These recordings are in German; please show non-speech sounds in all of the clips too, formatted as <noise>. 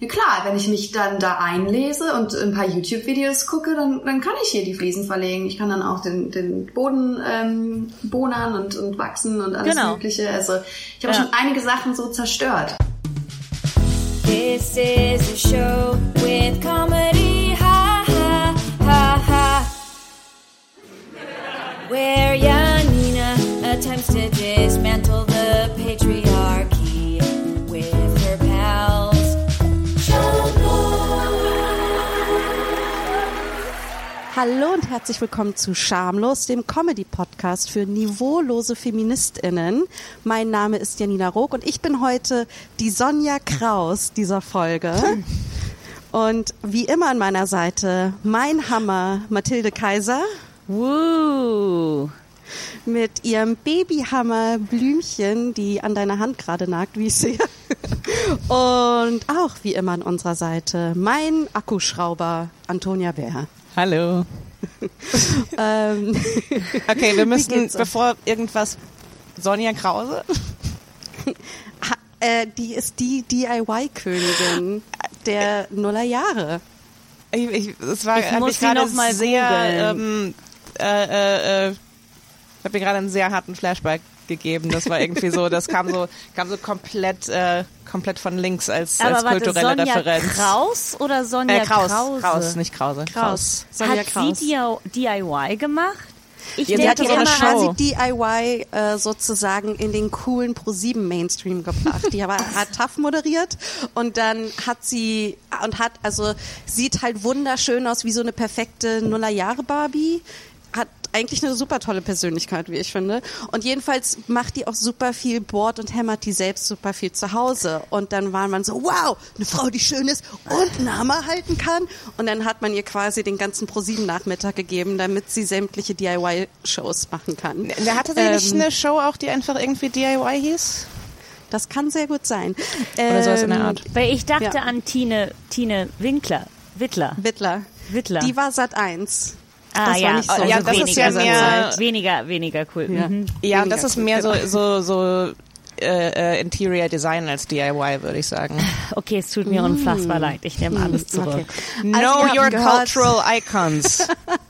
Ja klar, wenn ich mich dann da einlese und ein paar YouTube-Videos gucke, dann, dann kann ich hier die Fliesen verlegen. Ich kann dann auch den, den Boden ähm, bohnern und, und wachsen und alles Genau. Mögliche. Also ich habe Ja. schon einige Sachen so zerstört. This is a show with comedy, ha ha ha ha. Where Janina attempts to dismantle Hallo und herzlich willkommen zu Schamlos, dem Comedy-Podcast für niveaulose FeministInnen. Mein Name ist Janina Rook und ich bin heute die Sonja Kraus dieser Folge. Und wie immer an meiner Seite mein Hammer Mathilde Kaiser Woo. mit ihrem Babyhammer Blümchen, die an deiner Hand gerade nagt, wie ich sehe. Und auch wie immer an unserer Seite mein Akkuschrauber Antonia Bär. Hallo. <laughs> Ähm, Okay, wir müssen, bevor irgendwas, Sonja Krause? Ha, äh, die ist die DIY-Königin der Nullerjahre. Ich, ich, es war, Ich muss gerade noch mal sehr, ähm, äh, äh, äh, ich habe mir gerade einen sehr harten Flashback gegeben. Das war irgendwie so, das kam so, kam so komplett, äh, komplett von links als, als Aber warte, kulturelle Sonja Referenz. Kraus oder Sonja äh, Kraus, Krause? Kraus, nicht Krause. Kraus. Sonja Hat Kraus. sie DIY gemacht? Ich Ja, sie Die hatte hat so eine Show. quasi DIY äh, sozusagen in den coolen Pro7 Mainstream gebracht. Die aber hat <laughs> TAF moderiert und dann hat sie und hat also sieht halt wunderschön aus wie so eine perfekte Nullerjahre Barbie. Eigentlich eine super tolle Persönlichkeit, wie ich finde. Und jedenfalls macht die auch super viel Board und hämmert die selbst super viel zu Hause. Und dann war man so, wow, eine Frau, die schön ist und einen Hammer halten kann. Und dann hat man ihr quasi den ganzen Pro7-Nachmittag gegeben, damit sie sämtliche DIY-Shows machen kann. Der hatte sie nicht Ähm, eine Show auch, die einfach irgendwie DIY hieß? Das kann sehr gut sein. Oder sowas in der Ähm, Art. Weil ich dachte Ja. an Tine, Tine Winkler. Wittler. Wittler. Wittler. Die war Sat 1. ah, das ja. war nicht so. also Ja, das ist weniger, ja mehr- weniger, weniger cool. Ja. Mhm. Ja, das ist cool, mehr so, so, so äh, äh, Interior Design als DIY, würde ich sagen. Okay, es tut mir unfassbar leid. Ich nehme alles zurück. Okay. Know Also, your gehört- cultural icons. <laughs>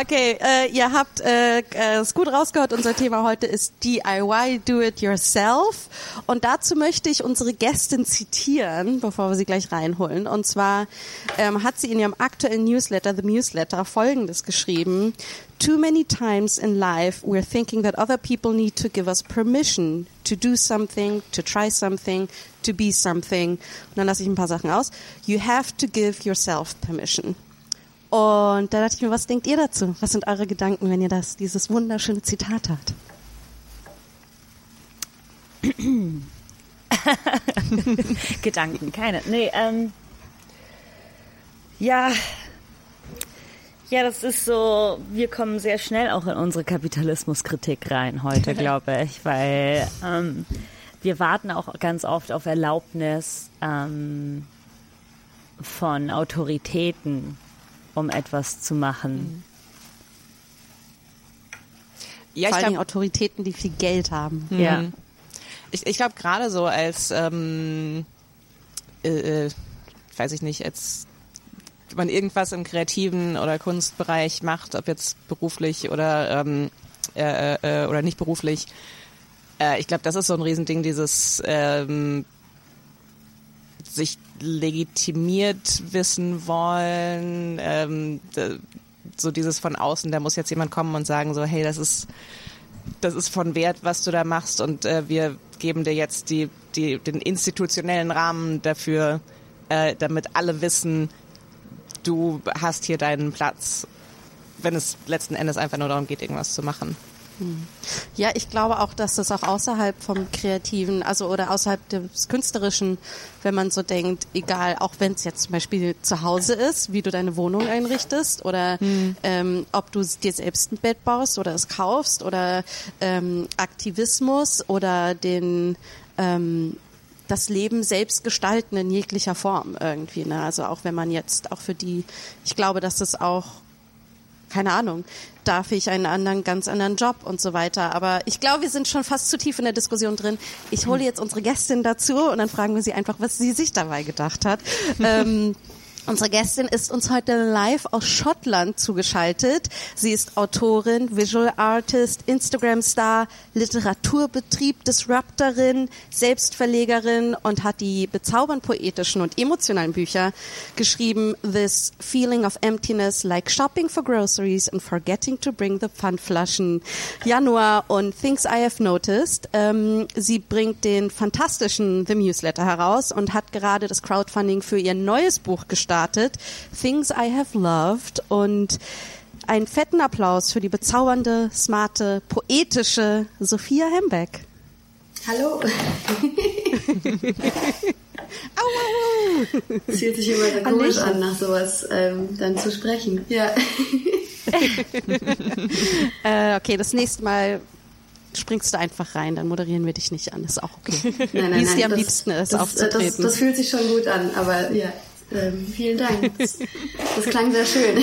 Okay, äh, ihr habt äh, äh, es gut rausgehört. Unser Thema heute ist DIY, Do It Yourself. Und dazu möchte ich unsere Gästin zitieren, bevor wir sie gleich reinholen. Und zwar ähm, hat sie in ihrem aktuellen Newsletter, The Newsletter, Folgendes geschrieben. Too many times in life we're thinking that other people need to give us permission to do something, to try something, to be something. Und dann lasse ich ein paar Sachen aus. You have to give yourself permission. Und da dachte ich mir, was denkt ihr dazu? Was sind eure Gedanken, wenn ihr das, dieses wunderschöne Zitat habt? <laughs> Gedanken, keine. Nee, ähm. Ja. Ja, das ist so, wir kommen sehr schnell auch in unsere Kapitalismuskritik rein heute, <laughs> glaube ich, weil ähm, wir warten auch ganz oft auf Erlaubnis ähm, von Autoritäten, um etwas zu machen. ja, Vor ich glaube, Autoritäten, die viel Geld haben. Ja. ich, ich glaub, gerade so als, ähm, äh, äh, weiß ich nicht, als man irgendwas im kreativen oder Kunstbereich macht, ob jetzt beruflich oder ähm, äh, äh, oder nicht beruflich, äh, ich glaube, das ist so ein Riesending, dieses ähm, sich legitimiert wissen wollen, ähm, so dieses von außen, da muss jetzt jemand kommen und sagen so, hey, das ist das ist von Wert, was du da machst und äh, wir geben dir jetzt die, die, den institutionellen Rahmen dafür, äh, damit alle wissen, du hast hier deinen Platz, wenn es letzten Endes einfach nur darum geht, irgendwas zu machen. Ja, ich glaube auch, dass das auch außerhalb vom Kreativen, also oder außerhalb des Künstlerischen, wenn man so denkt, egal, auch wenn es jetzt zum Beispiel zu Hause ist, wie du deine Wohnung einrichtest oder ähm, ob du dir selbst ein Bett baust oder es kaufst oder ähm, Aktivismus oder den ähm, das Leben selbst gestalten in jeglicher Form irgendwie. Ne? Also auch wenn man jetzt auch für die, ich glaube, dass das auch keine Ahnung, darf ich einen anderen, ganz anderen Job und so weiter. Aber ich glaube, wir sind schon fast zu tief in der Diskussion drin. Ich hole jetzt unsere Gästin dazu und dann fragen wir sie einfach, was sie sich dabei gedacht hat. <laughs> ähm, Unsere Gästin ist uns heute live aus Schottland zugeschaltet. Sie ist Autorin, Visual Artist, Instagram-Star, Literaturbetrieb, Disruptorin, Selbstverlegerin und hat die bezaubernd poetischen und emotionalen Bücher geschrieben. This Feeling of Emptiness, Like Shopping for Groceries and Forgetting to Bring the Pfandflaschen. Januar und Things I Have Noticed. Ähm, sie bringt den fantastischen The Newsletter heraus und hat gerade das Crowdfunding für ihr neues Buch gestartet gestartet. Things I Have Loved und einen fetten Applaus für die bezaubernde, smarte, poetische Sophia Hembeck. Hallo. <laughs> Au. Es fühlt sich immer so komisch an, nach sowas ähm, dann zu sprechen. Ja. <laughs> Äh, okay, das nächste Mal springst du einfach rein, dann moderieren wir dich nicht an. Ist auch okay. Nein, nein, Wie es dir am das- liebsten ist, das, aufzutreten. Das, das fühlt sich schon gut an, aber ja, ähm, vielen Dank. Das, das klang sehr schön. <laughs>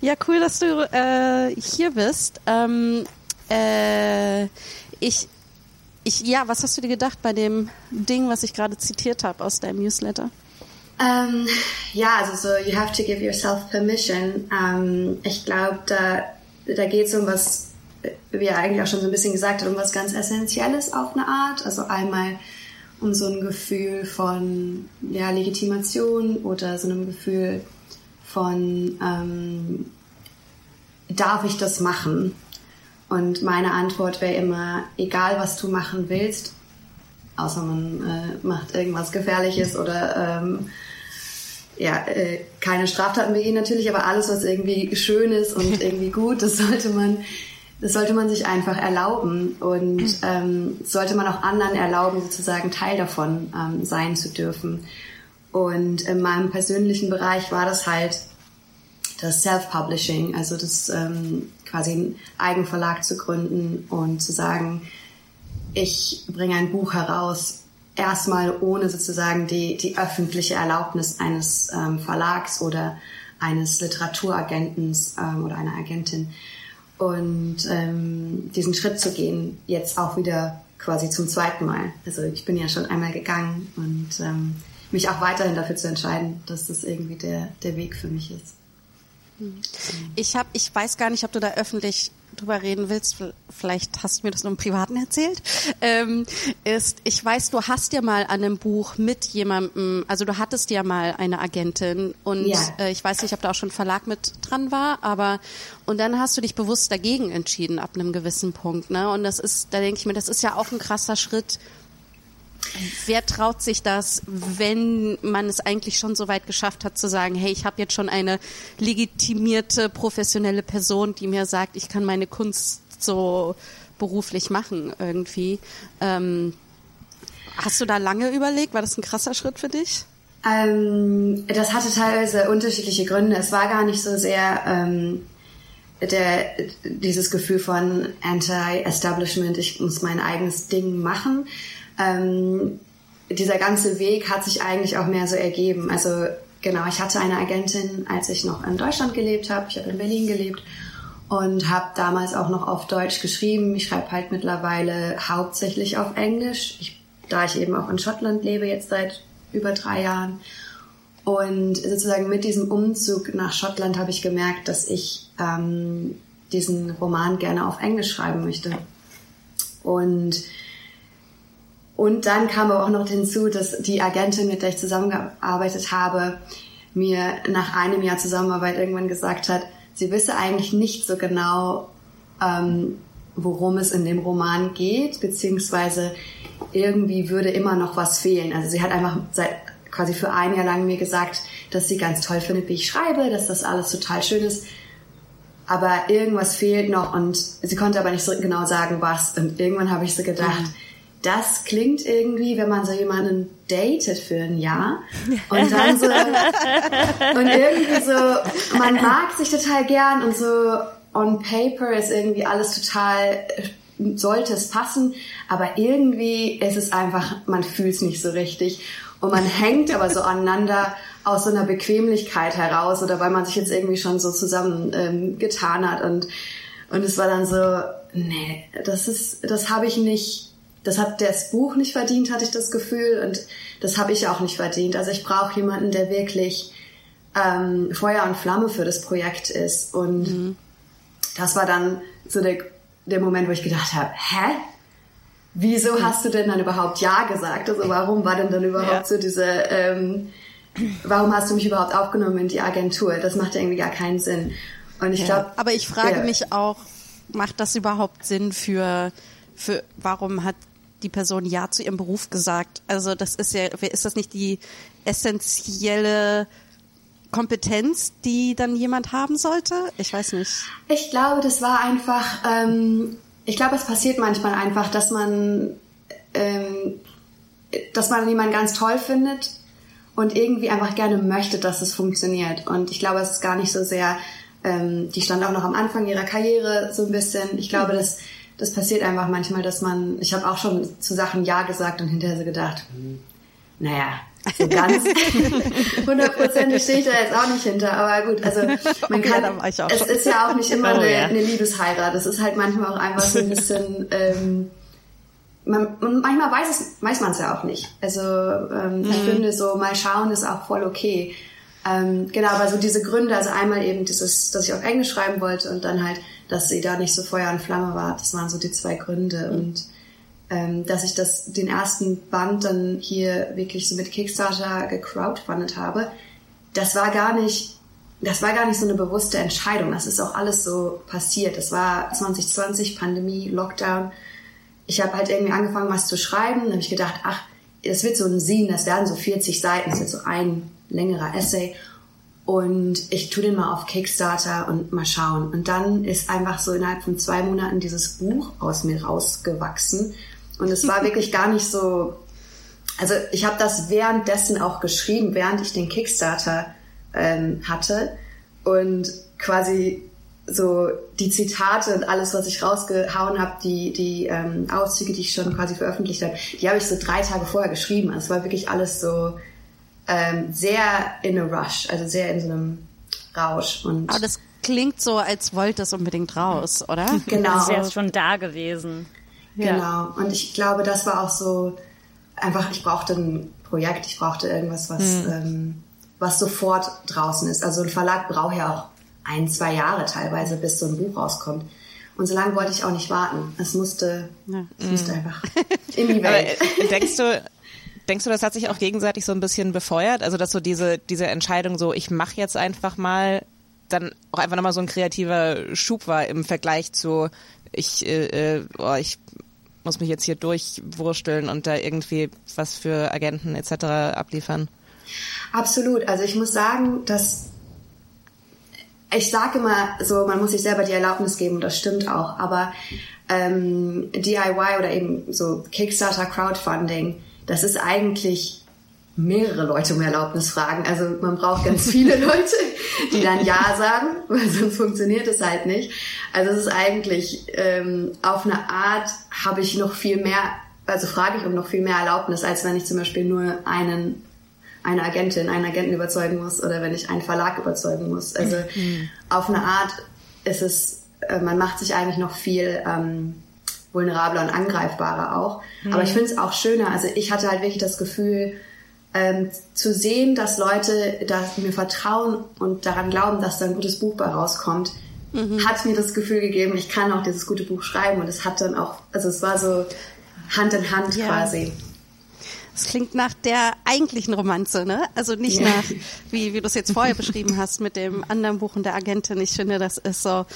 Ja, cool, dass du äh, hier bist. Ähm, äh, ich, ich, ja, was hast du dir gedacht bei dem Ding, was ich gerade zitiert habe aus deinem Newsletter? Ähm, ja, also so, you have to give yourself permission. Ähm, ich glaube, da, da geht es um was, wie er eigentlich auch schon so ein bisschen gesagt hat, um was ganz Essentielles auf eine Art. Also einmal um so ein Gefühl von ja, Legitimation oder so einem Gefühl von, ähm, darf ich das machen? Und meine Antwort wäre immer, egal was du machen willst, außer man äh, macht irgendwas Gefährliches oder ähm, ja, äh, keine Straftaten begehen natürlich, aber alles, was irgendwie schön ist und <laughs> irgendwie gut, das sollte man, das sollte man sich einfach erlauben und ähm, sollte man auch anderen erlauben, sozusagen Teil davon ähm, sein zu dürfen. Und in meinem persönlichen Bereich war das halt das Self-Publishing, also das ähm, quasi einen Eigenverlag zu gründen und zu sagen, ich bringe ein Buch heraus, erstmal ohne sozusagen die, die öffentliche Erlaubnis eines ähm, Verlags oder eines Literaturagenten ähm, oder einer Agentin. Und ähm, diesen Schritt zu gehen, jetzt auch wieder quasi zum zweiten Mal. Also ich bin ja schon einmal gegangen und ähm, mich auch weiterhin dafür zu entscheiden, dass das irgendwie der, der Weg für mich ist. Ich habe, ich weiß gar nicht, ob du da öffentlich drüber reden willst. Vielleicht hast du mir das nur im Privaten erzählt. Ähm, ist, ich weiß, du hast ja mal an einem Buch mit jemandem, also du hattest ja mal eine Agentin und Ja. äh, ich weiß nicht, ob da auch schon ein Verlag mit dran war, aber und dann hast du dich bewusst dagegen entschieden ab einem gewissen Punkt, ne? Und das ist, da denke ich mir, das ist ja auch ein krasser Schritt. Wer traut sich das, wenn man es eigentlich schon so weit geschafft hat, zu sagen, hey, ich habe jetzt schon eine legitimierte, professionelle Person, die mir sagt, ich kann meine Kunst so beruflich machen irgendwie. Ähm, hast du da lange überlegt? War das ein krasser Schritt für dich? Ähm, das hatte teilweise unterschiedliche Gründe. Es war gar nicht so sehr ähm, der, dieses Gefühl von Anti-Establishment, ich muss mein eigenes Ding machen. Ähm, dieser ganze Weg hat sich eigentlich auch mehr so ergeben. Also genau, ich hatte eine Agentin, als ich noch in Deutschland gelebt habe. Ich habe in Berlin gelebt und habe damals auch noch auf Deutsch geschrieben. Ich schreibe halt mittlerweile hauptsächlich auf Englisch, ich, da ich eben auch in Schottland lebe jetzt seit über drei Jahren. Und sozusagen mit diesem Umzug nach Schottland habe ich gemerkt, dass ich ähm, diesen Roman gerne auf Englisch schreiben möchte. Und und dann kam aber auch noch hinzu, dass die Agentin, mit der ich zusammengearbeitet habe, mir nach einem Jahr Zusammenarbeit irgendwann gesagt hat, sie wisse eigentlich nicht so genau, ähm, worum es in dem Roman geht, beziehungsweise irgendwie würde immer noch was fehlen. Also sie hat einfach seit quasi für ein Jahr lang mir gesagt, dass sie ganz toll findet, wie ich schreibe, dass das alles total schön ist. Aber irgendwas fehlt noch und sie konnte aber nicht so genau sagen, was. Und irgendwann habe ich so gedacht, das klingt irgendwie, wenn man so jemanden datet für ein Jahr und dann so und irgendwie so, man mag sich total gern und so on paper ist irgendwie alles total, sollte es passen, aber irgendwie ist es einfach, man fühlt es nicht so richtig. und man hängt aber so aneinander aus so einer Bequemlichkeit heraus oder weil man sich jetzt irgendwie schon so zusammen ähm, getan hat und und es war dann so, nee, das ist, das habe ich nicht, das hat das Buch nicht verdient, hatte ich das Gefühl und das habe ich auch nicht verdient. Also ich brauche jemanden, der wirklich ähm, Feuer und Flamme für das Projekt ist und mhm. das war dann so der, der Moment, wo ich gedacht habe, hä? Wieso hast du denn dann überhaupt Ja gesagt? Also warum war denn dann überhaupt ja. so diese, ähm, warum hast du mich überhaupt aufgenommen in die Agentur? Das macht ja irgendwie gar keinen Sinn. Und ich ja. glaube, aber ich frage ja. mich auch, macht das überhaupt Sinn für, für, warum hat die Person Ja zu ihrem Beruf gesagt? Also das ist ja, ist das nicht die essentielle Kompetenz, die dann jemand haben sollte? Ich weiß nicht. Ich glaube, das war einfach, ähm, ich glaube, es passiert manchmal einfach, dass man, ähm, dass man jemanden ganz toll findet und irgendwie einfach gerne möchte, dass es funktioniert. Und ich glaube, es ist gar nicht so sehr, ähm, die stand auch noch am Anfang ihrer Karriere so ein bisschen. Ich glaube, das, das passiert einfach manchmal, dass man, ich habe auch schon zu Sachen Ja gesagt und hinterher so gedacht, hm, naja, so ganz <laughs> hundertprozentig stehe ich da jetzt auch nicht hinter, aber gut, also man kann, ja, es ist ja auch nicht immer oh, eine, ja. eine Liebesheirat, es ist halt manchmal auch einfach so ein bisschen, <laughs> ähm, man, manchmal weiß es, weiß man es ja auch nicht. Also ähm, mhm. ich finde so mal schauen ist auch voll okay. Ähm, genau, aber so diese Gründe, also einmal eben dieses, dass ich auf Englisch schreiben wollte und dann halt, dass sie da nicht so Feuer und Flamme war, das waren so die zwei Gründe mhm. und ähm, dass ich das, den ersten Band dann hier wirklich so mit Kickstarter gecrowdfundet habe, das war gar nicht, das war gar nicht so eine bewusste Entscheidung. Das ist auch alles so passiert. Das war 2020, Pandemie, Lockdown. Ich habe halt irgendwie angefangen, was zu schreiben. Dann habe ich gedacht, ach, das wird so ein Scene, das werden so 40 Seiten, das wird so ein längerer Essay. Und ich tue den mal auf Kickstarter und mal schauen. Und dann ist einfach so innerhalb von zwei Monaten dieses Buch aus mir rausgewachsen. Und es war <laughs> wirklich gar nicht so. Also ich habe das währenddessen auch geschrieben, während ich den Kickstarter ähm, hatte. Und quasi so die Zitate und alles, was ich rausgehauen habe, die, die ähm, Auszüge, die ich schon quasi veröffentlicht habe, die habe ich so drei Tage vorher geschrieben. Also es war wirklich alles so ähm, sehr in a rush, also sehr in so einem Rausch. Und Aber das klingt so, als wollte es unbedingt raus, oder? <laughs> Genau. Das ist ja schon da gewesen. Genau. Ja. Und ich glaube, das war auch so einfach, ich brauchte ein Projekt, ich brauchte irgendwas, was, hm. ähm, was sofort draußen ist. Also ein Verlag braucht ja auch ein, zwei Jahre teilweise, bis so ein Buch rauskommt. Und so lange wollte ich auch nicht warten. Es musste, ja. es musste einfach <laughs> in die Welt. Aber denkst du, denkst du, das hat sich auch gegenseitig so ein bisschen befeuert? Also, dass so diese, diese Entscheidung so, ich mache jetzt einfach mal, dann auch einfach nochmal so ein kreativer Schub war im Vergleich zu, ich, äh, äh, oh, ich muss mich jetzt hier durchwursteln und da irgendwie was für Agenten etc. abliefern. Absolut. Also ich muss sagen, dass ich sage immer so, man muss sich selber die Erlaubnis geben und das stimmt auch, aber ähm, DIY oder eben so Kickstarter Crowdfunding, das ist eigentlich mehrere Leute um Erlaubnis fragen. Also man braucht ganz viele <laughs> Leute, die dann Ja sagen, weil sonst funktioniert es halt nicht. Also es ist eigentlich ähm, auf eine Art habe ich noch viel mehr, also frage ich um noch viel mehr Erlaubnis, als wenn ich zum Beispiel nur einen eine Agentin, einen Agenten überzeugen muss oder wenn ich einen Verlag überzeugen muss. Also mhm. auf eine Art ist es, äh, man macht sich eigentlich noch viel ähm, vulnerabler und angreifbarer auch. Mhm. Aber ich finde es auch schöner. Also ich hatte halt wirklich das Gefühl, ähm, zu sehen, dass Leute dass mir vertrauen und daran glauben, dass da ein gutes Buch bei rauskommt, mhm. hat mir das Gefühl gegeben, ich kann auch dieses gute Buch schreiben und es hat dann auch, also es war so Hand in Hand ja. quasi. Es klingt nach der eigentlichen Romanze, ne? Also nicht ja. nach, wie, wie du es jetzt vorher beschrieben hast mit dem anderen Buch und der Agentin. Ich finde, das ist so,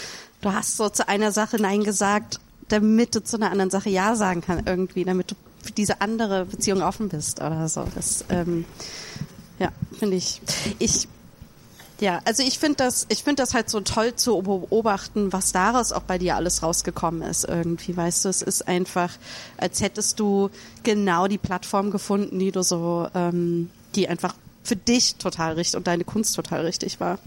du hast so zu einer Sache Nein gesagt, damit du zu einer anderen Sache Ja sagen kannst irgendwie, damit du für diese andere Beziehung offen bist oder so. Das, ähm, ja, finde ich. Ich ja, also ich finde das, ich finde das halt so toll zu beobachten, was daraus auch bei dir alles rausgekommen ist irgendwie. Weißt du, es ist einfach, als hättest du genau die Plattform gefunden, die du so, ähm, die einfach für dich total richtig und deine Kunst total richtig war.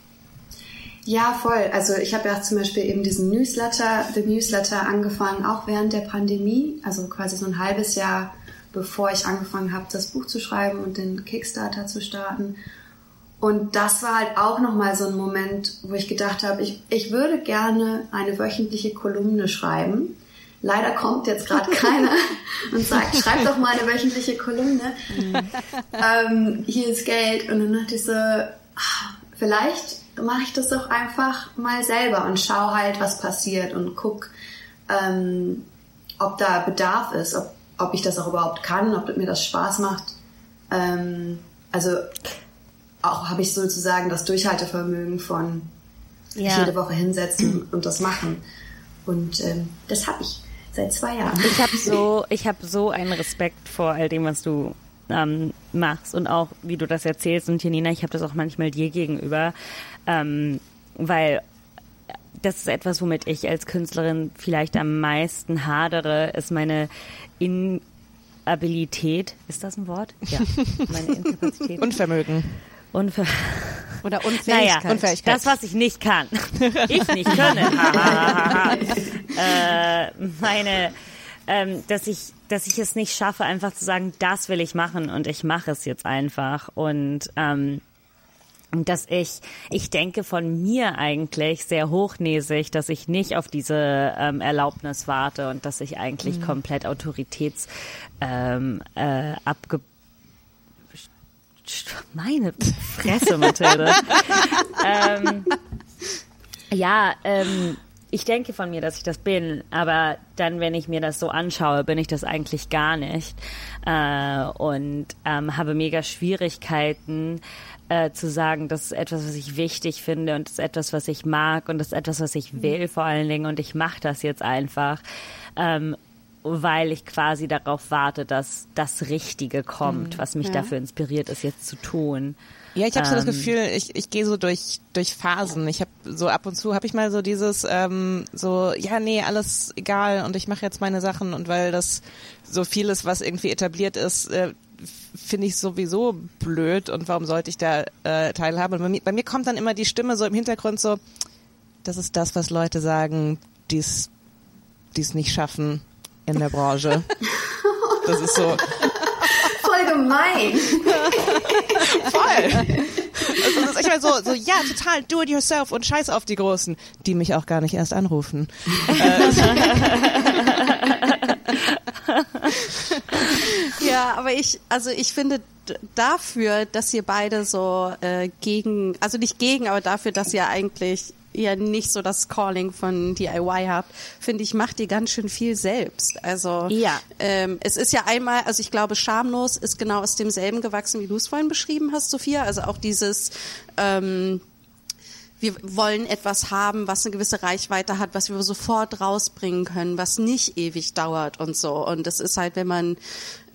Ja, voll. Also ich habe ja zum Beispiel eben diesen Newsletter, den Newsletter angefangen, auch während der Pandemie, also quasi so ein halbes Jahr bevor ich angefangen habe, das Buch zu schreiben und den Kickstarter zu starten. Und das war halt auch nochmal so ein Moment, wo ich gedacht habe, ich, ich würde gerne eine wöchentliche Kolumne schreiben. Leider kommt jetzt gerade <laughs> keiner und sagt, schreib doch mal eine wöchentliche Kolumne. ähm, hier ist Geld. Und dann dachte ich so, ah, vielleicht mache ich das doch einfach mal selber und schau halt, was passiert und guck, ähm, ob da Bedarf ist, ob, ob ich das auch überhaupt kann, ob mir das Spaß macht. Ähm, also auch habe ich sozusagen das Durchhaltevermögen von Ja. jede Woche hinsetzen und das machen. Und ähm, das habe ich seit zwei Jahren. Ich habe so, ich habe so einen Respekt vor all dem, was du ähm, machst und auch wie du das erzählst. Und Janina, ich habe das auch manchmal dir gegenüber, ähm, weil das ist etwas, womit ich als Künstlerin vielleicht am meisten hadere, ist meine Inabilität. Ist das ein Wort? Ja, <laughs> meine Inkapazität. Unvermögen. Unver Oder <laughs> naja, Unfähigkeit. Unfähigkeit. das, was ich nicht kann. <laughs> Ich nicht können. Ha. äh, meine, ähm, dass ich, dass ich es nicht schaffe, einfach zu sagen, das will ich machen und ich mache es jetzt einfach und ähm, und dass ich, ich denke von mir eigentlich sehr hochnäsig, dass ich nicht auf diese ähm, Erlaubnis warte und dass ich eigentlich komplett Autoritäts ähm, äh, abge meine Fresse, <laughs> Mathilde. ähm, ja, ähm, ich denke von mir, dass ich das bin, aber dann, wenn ich mir das so anschaue, bin ich das eigentlich gar nicht äh, und ähm, habe mega Schwierigkeiten äh, zu sagen, das ist etwas, was ich wichtig finde und das ist etwas, was ich mag und das ist etwas, was ich will vor allen Dingen und ich mache das jetzt einfach. Ähm, weil ich quasi darauf warte, dass das Richtige kommt, was mich dafür inspiriert, es jetzt zu tun. Ja, ich habe so das Ähm. Gefühl, ich, ich gehe so durch durch Phasen. Ich habe so ab und zu habe ich mal so dieses ähm, so ja nee alles egal und ich mache jetzt meine Sachen und weil das so vieles was irgendwie etabliert ist äh, finde ich sowieso blöd und warum sollte ich da äh, teilhaben? Und bei mir, bei mir kommt dann immer die Stimme so im Hintergrund so das ist das was Leute sagen, die es nicht schaffen in der Branche. <laughs> Das ist so Voll gemein. <laughs> voll. Also das ist echt mal so, so, ja, total, do it yourself und scheiß auf die Großen, die mich auch gar nicht erst anrufen. <laughs> Ja, aber ich, also ich finde dafür, dass ihr beide so äh, gegen, also nicht gegen, aber dafür, dass ihr eigentlich ja nicht so das Calling von DIY habt, finde ich, macht ihr ganz schön viel selbst. Also Ja. ähm, es ist ja einmal, also ich glaube, schamlos ist genau aus demselben gewachsen, wie du es vorhin beschrieben hast, Sophia. Also auch dieses ähm, wir wollen etwas haben, was eine gewisse Reichweite hat, was wir sofort rausbringen können, was nicht ewig dauert und so. Und das ist halt, wenn man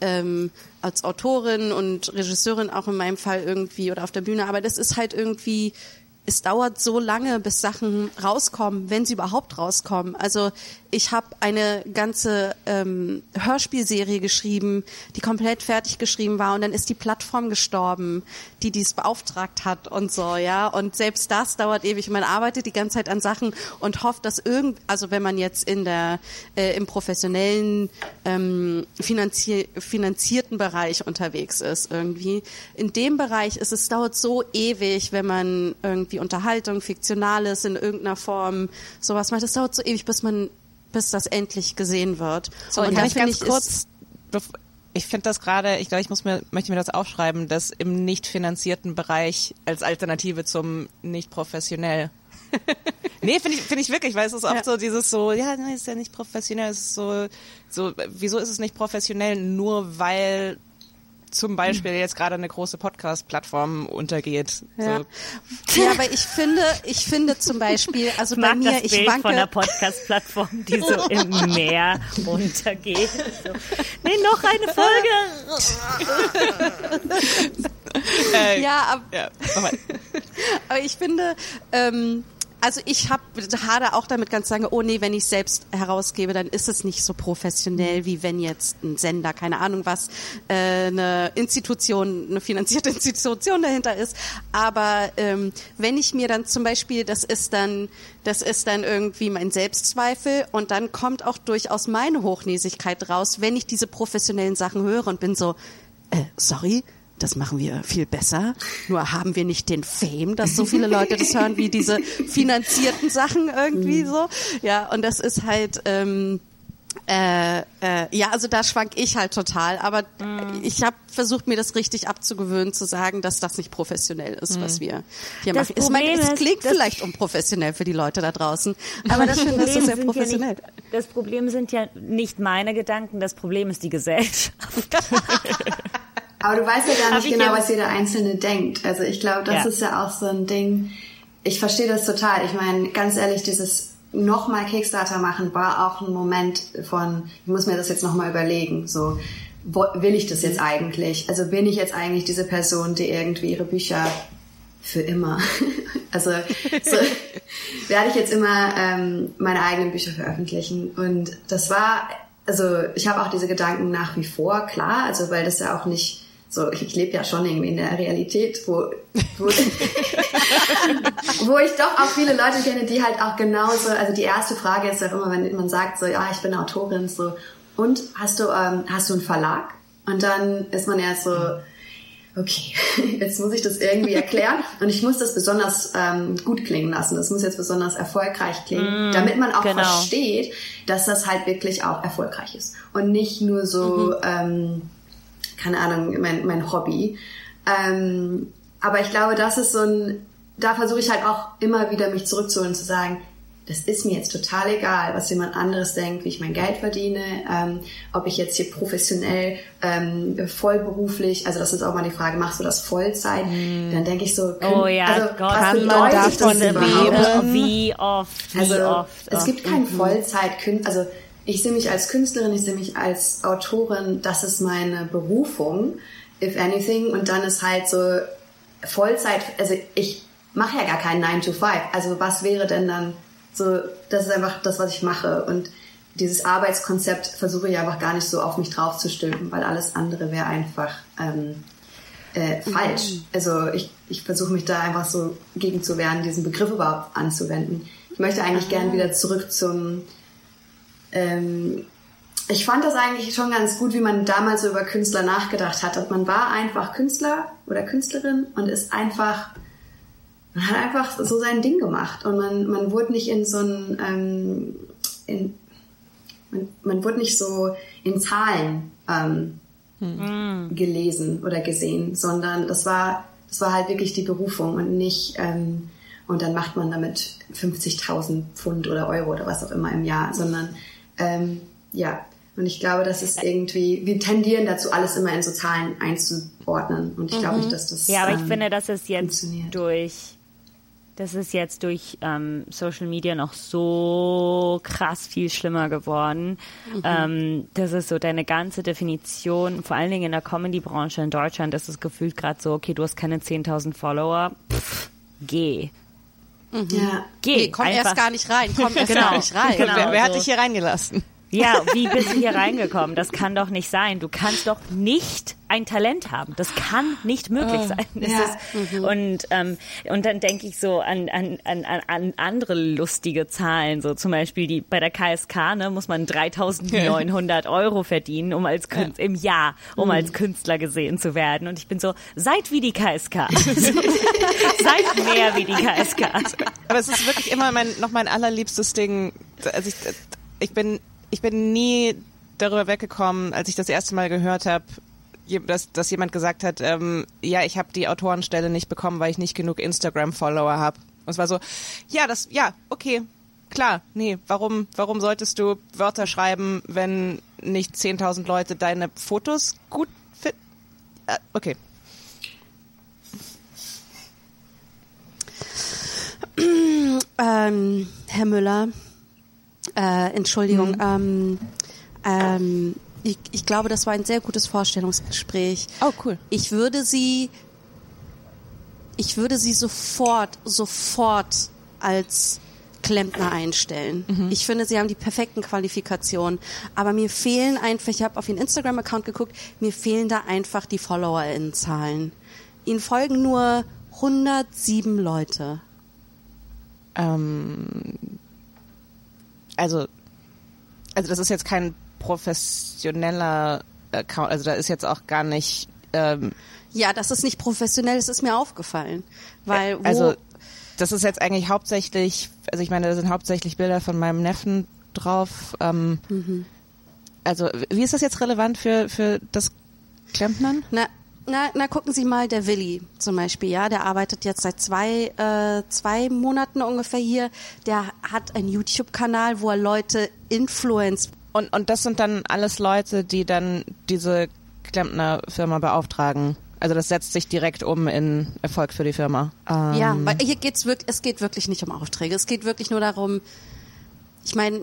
ähm, als Autorin und Regisseurin auch in meinem Fall irgendwie oder auf der Bühne, aber das ist halt irgendwie es dauert so lange, bis Sachen rauskommen, wenn sie überhaupt rauskommen. Also ich habe eine ganze ähm, Hörspielserie geschrieben, die komplett fertig geschrieben war und dann ist die Plattform gestorben, die dies beauftragt hat und so, ja. Und selbst das dauert ewig. Man arbeitet die ganze Zeit an Sachen und hofft, dass irgend, also wenn man jetzt in der äh, im professionellen ähm, finanzier finanzierten Bereich unterwegs ist irgendwie, in dem Bereich ist es dauert so ewig, wenn man irgendwie Unterhaltung, Fiktionales in irgendeiner Form sowas macht. Es dauert so ewig, bis man bis das endlich gesehen wird. So, und kann da ich finde ganz ist- kurz, ich finde das gerade, ich glaube, ich muss mir, möchte mir das aufschreiben, dass im nicht finanzierten Bereich als Alternative zum nicht professionell. <laughs> nee, finde ich, finde ich wirklich, weil es ist oft Ja. so dieses so, ja, nein, ist ja nicht professionell, es ist so, so, wieso ist es nicht professionell? Nur weil zum Beispiel jetzt gerade eine große Podcast-Plattform untergeht. Ja. So. ja, aber ich finde, ich finde zum Beispiel, also Ich bei mir, das ich Bild von der wanke, Podcast-Plattform, die so <laughs> im Meer untergeht. So. Nee, noch eine Folge. Äh, ja, ab, ja, <laughs> aber ich finde, ähm, Also ich habe hade auch damit ganz lange, oh nee, wenn ich selbst herausgebe, dann ist es nicht so professionell, wie wenn jetzt ein Sender, keine Ahnung was, äh, eine Institution, eine finanzierte <laughs> Institution dahinter ist. Aber ähm, wenn ich mir dann zum Beispiel, das ist dann, das ist dann irgendwie mein Selbstzweifel und dann kommt auch durchaus meine Hochnäsigkeit raus, wenn ich diese professionellen Sachen höre und bin so, äh, sorry, das machen wir viel besser. Nur haben wir nicht den Fame, dass so viele Leute das hören, wie diese <laughs> finanzierten Sachen irgendwie so. Ja, und das ist halt, ähm, äh, äh, ja, also da schwank ich halt total. Aber ich habe versucht, mir das richtig abzugewöhnen, zu sagen, dass das nicht professionell ist, was wir hier Das machen. Ich meine, Problem es ist, klingt vielleicht unprofessionell für die Leute da draußen, aber das finde das Problem, sehr sind ja professionell. nicht, das Problem sind ja nicht meine Gedanken, das Problem ist die Gesellschaft. <laughs> Aber du weißt ja gar nicht ich genau, was jeder Einzelne denkt. Also ich glaube, das Ja. ist ja auch so ein Ding. Ich verstehe das total. Ich meine, ganz ehrlich, dieses nochmal Kickstarter machen war auch ein Moment von, ich muss mir das jetzt nochmal überlegen. So, will ich das jetzt eigentlich? Also bin ich jetzt eigentlich diese Person, die irgendwie ihre Bücher für immer. <laughs> Also so, <laughs> werde ich jetzt immer ähm, meine eigenen Bücher veröffentlichen. Und das war, also ich habe auch diese Gedanken nach wie vor, klar, also weil das ja auch nicht so, ich, ich lebe ja schon irgendwie in der Realität, wo, wo, <laughs> <laughs> wo ich doch auch viele Leute kenne, die halt auch genauso, also die erste Frage ist auch immer, wenn man sagt so, ja, ich bin Autorin, so, und hast du, ähm, hast du einen Verlag? Und dann ist man ja so, okay, <laughs> jetzt muss ich das irgendwie erklären und ich muss das besonders ähm, gut klingen lassen. Das muss jetzt besonders erfolgreich klingen, damit man auch genau. versteht, dass das halt wirklich auch erfolgreich ist und nicht nur so, ähm, keine Ahnung, mein, mein Hobby. Ähm, aber ich glaube, das ist so ein, da versuche ich halt auch immer wieder mich zurückzuholen und zu sagen, das ist mir jetzt total egal, was jemand anderes denkt, wie ich mein Geld verdiene, ähm, ob ich jetzt hier professionell, ähm, vollberuflich, also das ist auch mal die Frage, machst du das Vollzeit? Dann denke ich so, können, Oh ja, also, Gott, was kann man davon leben? Wie oft, wie Also oft. es oh. gibt kein Vollzeit, also ich sehe mich als Künstlerin, ich sehe mich als Autorin, das ist meine Berufung, if anything. Und dann ist halt so Vollzeit, also ich mache ja gar keinen 9 to 5. Also was wäre denn dann so, das ist einfach das, was ich mache. Und dieses Arbeitskonzept versuche ich einfach gar nicht so auf mich draufzustülpen, weil alles andere wäre einfach ähm, äh, falsch. Also ich, ich versuche mich da einfach so gegen zu wehren, diesen Begriff überhaupt anzuwenden. Ich möchte eigentlich gern wieder zurück zum ähm, ich fand das eigentlich schon ganz gut, wie man damals so über Künstler nachgedacht hat. Und man war einfach Künstler oder Künstlerin und ist einfach, man hat einfach so sein Ding gemacht. Und man, man wurde nicht in so ein, ähm, in, man, man wurde nicht so in Zahlen ähm, gelesen oder gesehen, sondern das war, das war halt wirklich die Berufung und nicht, ähm, und dann macht man damit 50.000 Pfund oder Euro oder was auch immer im Jahr, sondern ähm, ja, und ich glaube, das ist irgendwie, wir tendieren dazu, alles immer in so Zahlen einzuordnen. Und ich glaube nicht, dass das. Ja, aber ich ähm, finde, das ist jetzt durch, das ist jetzt durch ähm, Social Media noch so krass viel schlimmer geworden. Ähm, das ist so deine ganze Definition, vor allen Dingen in der Comedy-Branche in Deutschland, ist es gefühlt gerade so, okay, du hast keine 10.000 Follower, pff, geh. Ja. Geh. Nee, komm einfach. erst gar nicht rein, komm <laughs> erst Genau. gar nicht rein. Genau. wer, wer hat so. dich hier reingelassen? Ja, wie bist du hier reingekommen? Das kann doch nicht sein. Du kannst doch nicht ein Talent haben. Das kann nicht möglich sein. <laughs> Das Ja. ist, und, ähm, und dann denke ich so an, an, an, an- an andere lustige Zahlen. So zum Beispiel die, bei der KSK ne, muss man 3900 Euro verdienen, um als Künstler, im Jahr, um als Künstler gesehen zu werden. Und ich bin so, seid wie die KSK. <laughs> seid mehr wie die KSK. Aber es ist wirklich immer mein, noch mein allerliebstes Ding. Also ich, ich bin, ich bin nie darüber weggekommen, als ich das erste Mal gehört habe, dass, dass jemand gesagt hat, ähm, ja, ich habe die Autorenstelle nicht bekommen, weil ich nicht genug Instagram-Follower habe. Und es war so, ja, das, ja, okay, klar, nee, warum, warum solltest du Wörter schreiben, wenn nicht 10.000 Leute deine Fotos gut finden? Äh, okay. Ähm, Herr Müller, äh, Entschuldigung, ähm, ähm, ich, ich glaube, das war ein sehr gutes Vorstellungsgespräch. Oh, cool. Ich würde Sie, ich würde Sie sofort, sofort als Klempner einstellen. Mhm. Ich finde, sie haben die perfekten Qualifikationen. Aber mir fehlen einfach, ich habe auf ihren Instagram-Account geguckt, mir fehlen da einfach die FollowerInnen-Zahlen. Ihnen folgen nur 107 Leute. Ähm, also, also das ist jetzt kein professioneller Account, also da ist jetzt auch gar nicht, ähm, Ja, das ist nicht professionell, das ist mir aufgefallen. Weil wo, also das ist jetzt eigentlich hauptsächlich, also ich meine, da sind hauptsächlich Bilder von meinem Neffen drauf. Ähm, Also wie ist das jetzt relevant für, für das Klempnern? Na, na, na, gucken Sie mal, der Willi zum Beispiel, ja, der arbeitet jetzt seit zwei, äh, zwei Monaten ungefähr hier. Der hat einen YouTube-Kanal, wo er Leute influenzt. Und, und das sind dann alles Leute, die dann diese Klempnerfirma beauftragen. Also das setzt sich direkt um in Erfolg für die Firma. Ähm, Ja, weil hier geht's wirklich, es geht wirklich nicht um Aufträge. Es geht wirklich nur darum, ich meine,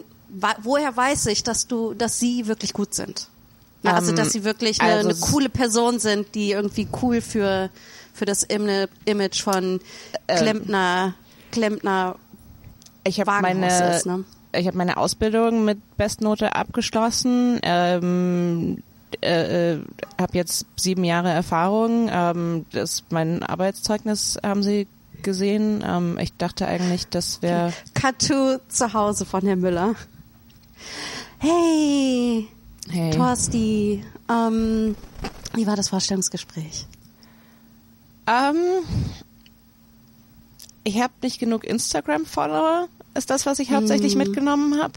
woher weiß ich, dass du, dass sie wirklich gut sind? Na, also, Ähm, dass sie wirklich eine, also eine coole Person sind, die irgendwie cool für, für das Im- Image von Klempner, Klempner ich habe meine, ist, ne? ich habe meine Ausbildung mit Bestnote abgeschlossen. Ähm, äh, äh, habe jetzt sieben Jahre Erfahrung. Ähm, das mein Arbeitszeugnis haben Sie gesehen. Ähm, ich dachte eigentlich, das wäre Katu zu Hause von Herrn Müller. Hey, hey. Torsti, ähm, wie war das Vorstellungsgespräch? Ähm, ich habe nicht genug Instagram-Follower. Ist das, was ich hauptsächlich mitgenommen habe?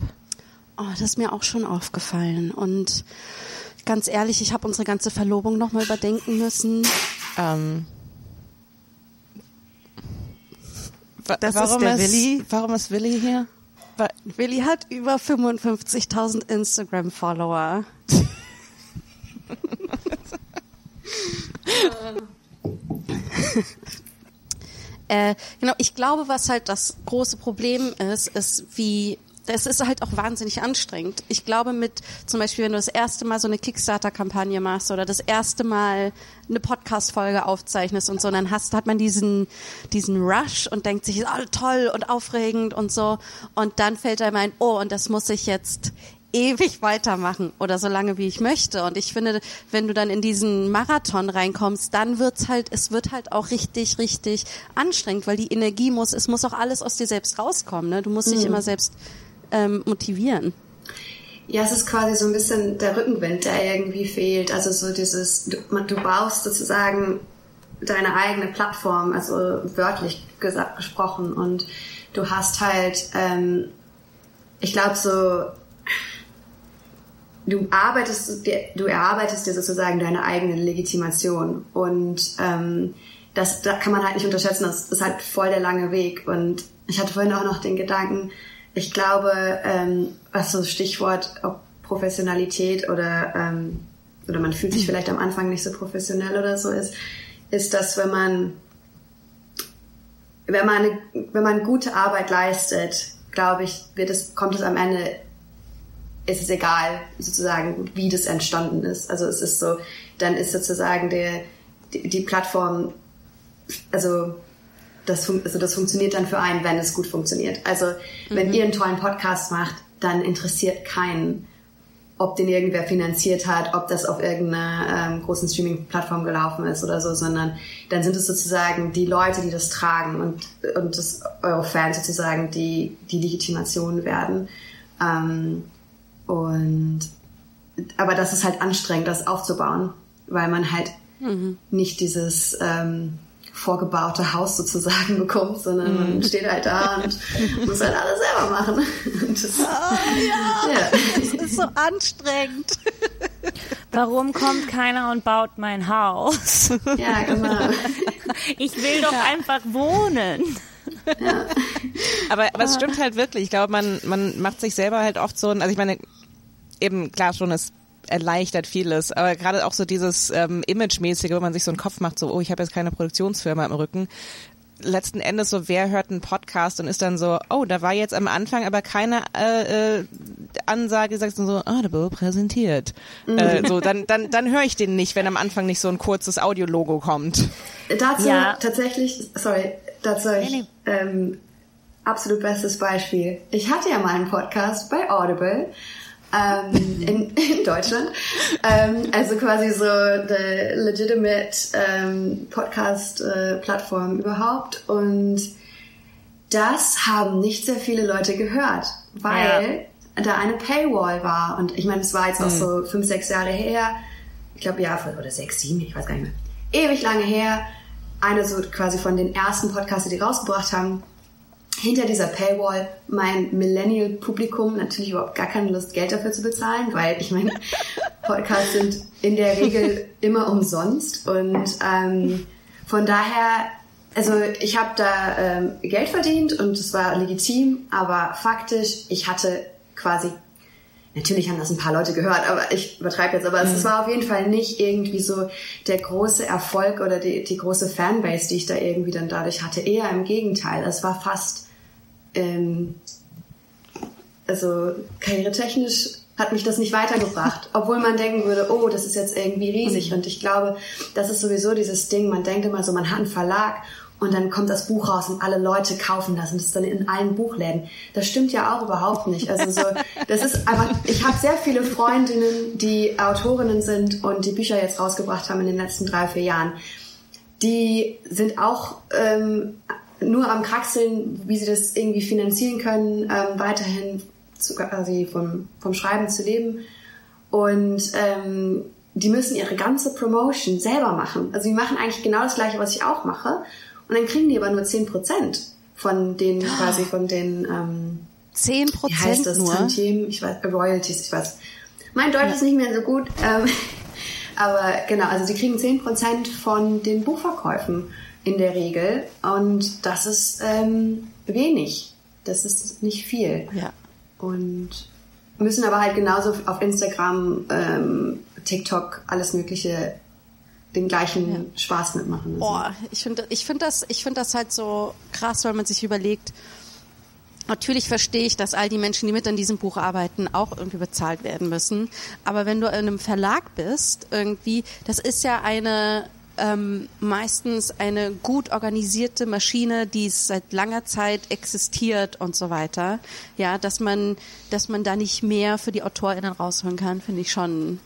Oh, das ist mir auch schon aufgefallen. Und ganz ehrlich, ich habe unsere ganze Verlobung nochmal überdenken müssen. Ähm, Das ist warum der Willi. Warum ist Willi hier? Willi hat über 55.000 Instagram-Follower. <laughs> äh, genau, ich glaube, was halt das große Problem ist, ist wie das ist halt auch wahnsinnig anstrengend. Ich glaube, mit zum Beispiel, wenn du das erste Mal so eine Kickstarter-Kampagne machst oder das erste Mal eine Podcast-Folge aufzeichnest und so, dann hast, hat man diesen, diesen Rush und denkt sich, oh, toll und aufregend und so. Und dann fällt einem ein, oh, und das muss ich jetzt ewig weitermachen oder so lange wie ich möchte. Und ich finde, wenn du dann in diesen Marathon reinkommst, dann wird's halt, es wird halt auch richtig, richtig anstrengend, weil die Energie muss, es muss auch alles aus dir selbst rauskommen. Ne? Du musst dich immer selbst ähm, motivieren. Ja, es ist quasi so ein bisschen der Rückenwind, der irgendwie fehlt. Also so dieses, du, du baust sozusagen deine eigene Plattform, also wörtlich gesagt, gesprochen. Und du hast halt, ähm, ich glaube so, du arbeitest, du erarbeitest dir sozusagen deine eigene Legitimation. Und ähm, das, da kann man halt nicht unterschätzen. Das ist halt voll der lange Weg. Und ich hatte vorhin auch noch den Gedanken, ich glaube, ähm, was so Stichwort ob Professionalität oder ähm, oder man fühlt sich vielleicht am Anfang nicht so professionell oder so ist, ist, dass wenn man wenn man wenn man gute Arbeit leistet, glaube ich, wird es kommt es am Ende ist es egal, sozusagen, wie das entstanden ist. Also es ist so, dann ist sozusagen der, die, die Plattform, also das, also das funktioniert dann für einen, wenn es gut funktioniert. Also wenn ihr einen tollen Podcast macht, dann interessiert keinen, ob den irgendwer finanziert hat, ob das auf irgendeiner ähm, großen Streaming-Plattform gelaufen ist oder so, sondern dann sind es sozusagen die Leute, die das tragen und, und das, eure Fans sozusagen, die die Legitimation werden. Ähm, und aber das ist halt anstrengend, das aufzubauen, weil man halt nicht dieses ähm, vorgebaute Haus sozusagen <laughs> bekommt, sondern man steht halt da und <laughs> muss halt alles selber machen. <laughs> Und das, ja. Es ist so anstrengend. Warum kommt keiner und baut mein Haus? ja, genau. Ich will doch einfach wohnen. Aber, aber es stimmt halt wirklich. Ich glaube, man, man macht sich selber halt oft so ein, also ich meine, eben klar schon, es erleichtert vieles, aber gerade auch so dieses ähm, Image-mäßige, wo man sich so einen Kopf macht, so, oh, ich habe jetzt keine Produktionsfirma im Rücken. Letzten Endes so, wer hört einen Podcast und ist dann so, oh, da war jetzt am Anfang aber keine äh, äh, Ansage, sagst du so, Audible präsentiert. Äh, so, dann, dann, dann höre ich den nicht, wenn am Anfang nicht so ein kurzes Audiologo kommt. Dazu Ja. tatsächlich, sorry, dazu ich ähm, absolut bestes Beispiel. Ich hatte ja mal einen Podcast bei Audible ähm, in, in Deutschland. Ähm, also quasi so the legitimate ähm, Podcast-Plattform überhaupt. Und das haben nicht sehr viele Leute gehört, weil da eine Paywall war. Und ich meine, es war jetzt auch so fünf, sechs Jahre her. Ich glaube, ja, oder sechs, sieben, ich weiß gar nicht mehr. Ewig lange her. Eine so quasi von den ersten Podcasts, die rausgebracht haben hinter dieser Paywall mein Millennial-Publikum natürlich überhaupt gar keine Lust, Geld dafür zu bezahlen, weil ich meine, <laughs> Podcasts sind in der Regel immer umsonst und ähm, von daher, also ich habe da ähm, Geld verdient und es war legitim, aber faktisch, ich hatte quasi Natürlich haben das ein paar Leute gehört, aber ich übertreibe jetzt, aber mhm. es war auf jeden Fall nicht irgendwie so der große Erfolg oder die, die große Fanbase, die ich da irgendwie dann dadurch hatte. Eher im Gegenteil. Es war fast ähm, also karrieretechnisch hat mich das nicht weitergebracht, <laughs> obwohl man denken würde, oh, das ist jetzt irgendwie riesig. Und ich glaube, das ist sowieso dieses Ding, man denkt immer so, man hat einen Verlag und dann kommt das Buch raus und alle Leute kaufen das und das ist dann in allen Buchläden. Das stimmt ja auch überhaupt nicht. Also so, das ist einfach, ich habe sehr viele Freundinnen, die Autorinnen sind und die Bücher jetzt rausgebracht haben in den letzten drei, vier Jahren. Die sind auch ähm, nur am Kraxeln, wie sie das irgendwie finanzieren können, ähm, weiterhin zu, quasi vom, vom Schreiben zu leben. Und ähm, die müssen ihre ganze Promotion selber machen. Also die machen eigentlich genau das gleiche, was ich auch mache. Und dann kriegen die aber nur 10% von den, quasi von den ähm, 10% Wie heißt das? nur? Tantiemen, ich weiß, Royalties, ich weiß. Mein Deutsch ist nicht mehr so gut. Ähm, <laughs> aber genau, also sie kriegen 10% von den Buchverkäufen in der Regel. Und das ist ähm, wenig. Das ist nicht viel. Ja. Und müssen aber halt genauso auf Instagram, ähm, TikTok, alles Mögliche den gleichen Ja. Spaß mitmachen. Also. Boah, ich finde ich finde das, ich finde das halt so krass, weil man sich überlegt, Natürlich verstehe ich, dass all die Menschen, die mit an diesem Buch arbeiten, auch irgendwie bezahlt werden müssen. Aber wenn du in einem Verlag bist, irgendwie, das ist ja eine ähm, meistens eine gut organisierte Maschine, die seit langer Zeit existiert und so weiter. Ja, dass man, dass man da nicht mehr für die AutorInnen rausholen kann, finde ich schon,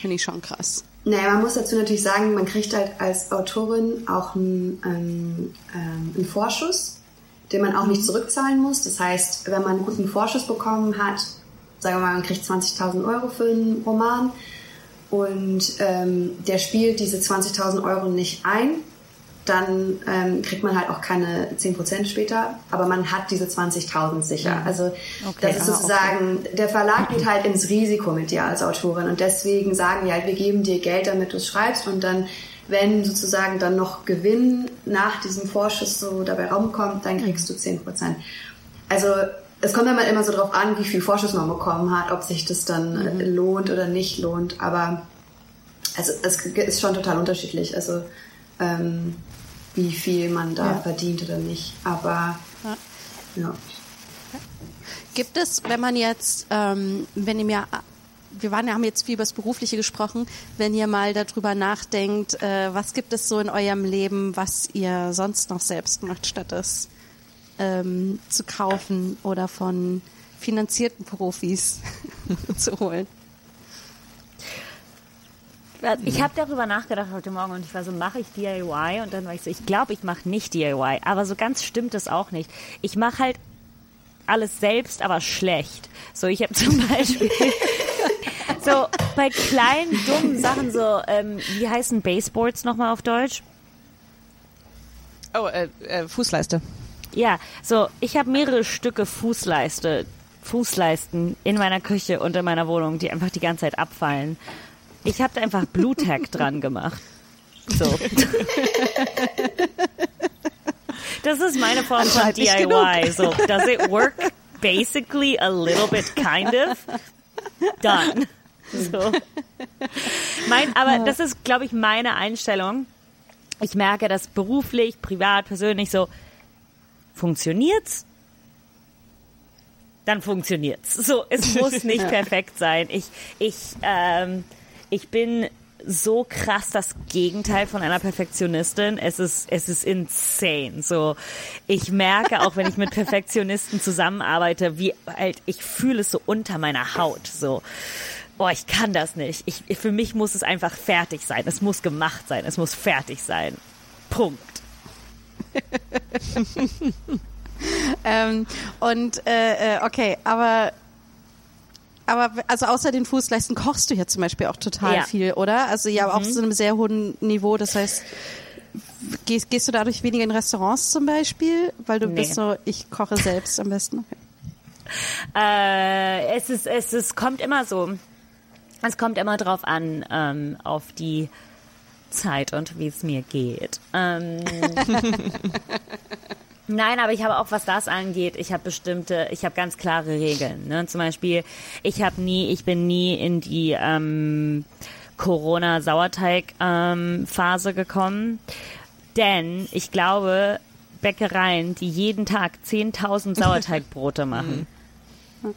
finde ich schon krass. Naja, man muss dazu natürlich sagen, man kriegt halt als Autorin auch einen, ähm, ähm, einen Vorschuss, den man auch nicht zurückzahlen muss. Das heißt, wenn man einen guten Vorschuss bekommen hat, sagen wir mal, man kriegt 20.000 Euro für einen Roman und ähm, der spielt diese 20.000 Euro nicht ein, dann ähm, kriegt man halt auch keine 10% später, aber man hat diese 20.000 sicher. Also das ist ah, sozusagen, der Verlag geht halt ins Risiko mit dir als Autorin. Und deswegen sagen die halt, wir geben dir Geld, damit du es schreibst. Und dann, wenn sozusagen dann noch Gewinn nach diesem Vorschuss so dabei rumkommt, dann kriegst du 10%. Also es kommt immer immer so drauf an, wie viel Vorschuss man bekommen hat, ob sich das dann äh, lohnt oder nicht lohnt. Aber also es ist schon total unterschiedlich, also ähm, wie viel man da Ja. verdient oder nicht. Aber Ja. ja. Gibt es, wenn man jetzt, ähm, wenn ihr mir, wir waren, haben jetzt viel über das Berufliche gesprochen, wenn ihr mal darüber nachdenkt, äh, was gibt es so in eurem Leben, was ihr sonst noch selbst macht, statt es ähm, zu kaufen oder von finanzierten Profis <laughs> zu holen? Ich habe darüber nachgedacht heute Morgen und ich war so, mache ich DIY? Und dann war ich so, ich glaube, ich mache nicht DIY. Aber so ganz stimmt es auch nicht. Ich mache halt alles selbst, aber schlecht. So, ich habe <laughs> zum Beispiel <laughs> so bei kleinen, dummen Sachen so, ähm, wie heißen Baseboards nochmal auf Deutsch? Oh, äh, äh, Fußleiste. Ja, so, ich habe mehrere Stücke Fußleiste, Fußleisten in meiner Küche und in meiner Wohnung, die einfach die ganze Zeit abfallen. Ich habe da einfach Blue Tack <laughs> dran gemacht. So. Das ist meine Form von DIY. So, does it work? Basically a little bit, kind of. Done. So. Mein, aber das ist, glaube ich, meine Einstellung. Ich merke, dass beruflich, privat, persönlich so funktioniert's, dann funktioniert's. So, es muss nicht <laughs> perfekt sein. Ich, ich, ähm, ich bin so krass das Gegenteil von einer Perfektionistin. Es ist, es ist insane. So, ich merke auch, wenn ich mit Perfektionisten zusammenarbeite, wie halt, ich fühle es so unter meiner Haut. So, boah, ich kann das nicht. Ich, für mich muss es einfach fertig sein. Es muss gemacht sein. Es muss fertig sein. Punkt. <laughs> Ähm, und äh, äh, okay, aber aber also außer den Fußleisten kochst du ja zum Beispiel auch total Ja. viel, oder? Also ja, auch zu einem sehr hohen Niveau. Das heißt, gehst, gehst du dadurch weniger in Restaurants zum Beispiel, weil du Nee. bist so, ich koche selbst am besten. Okay. Äh, es ist, es ist, kommt immer so. Es kommt immer drauf an, ähm, auf die Zeit und wie es mir geht. Ähm, <laughs> <laughs> Nein, aber ich habe auch, was das angeht, ich habe bestimmte, ich habe ganz klare Regeln. Ne? Zum Beispiel, ich habe nie, ich bin nie in die ähm, Corona-Sauerteig-Phase gekommen, denn ich glaube, Bäckereien, die jeden Tag 10.000 Sauerteigbrote <laughs> machen,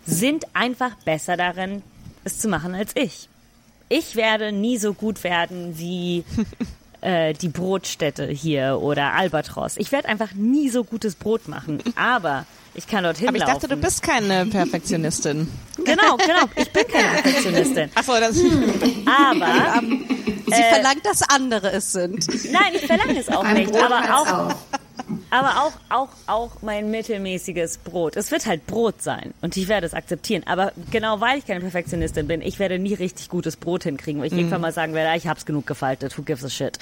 sind einfach besser darin, es zu machen als ich. Ich werde nie so gut werden wie <laughs> äh, die Brotstätte hier oder Albatros. Ich werde einfach nie so gutes Brot machen, aber ich kann dorthin Aber ich laufen. dachte, du bist keine Perfektionistin. <laughs> Genau, genau. Ich bin keine Perfektionistin. Achso, das. Aber, Sie verlangt, dass andere es sind. nein, ich verlange es auch Beim nicht. Brot Aber auch, auf. Aber auch, auch, auch mein mittelmäßiges Brot. Es wird halt Brot sein und ich werde es akzeptieren. Aber genau weil ich keine Perfektionistin bin, ich werde nie richtig gutes Brot hinkriegen, weil ich irgendwann mal sagen werde, ah, ich hab's genug gefaltet, who gives a shit.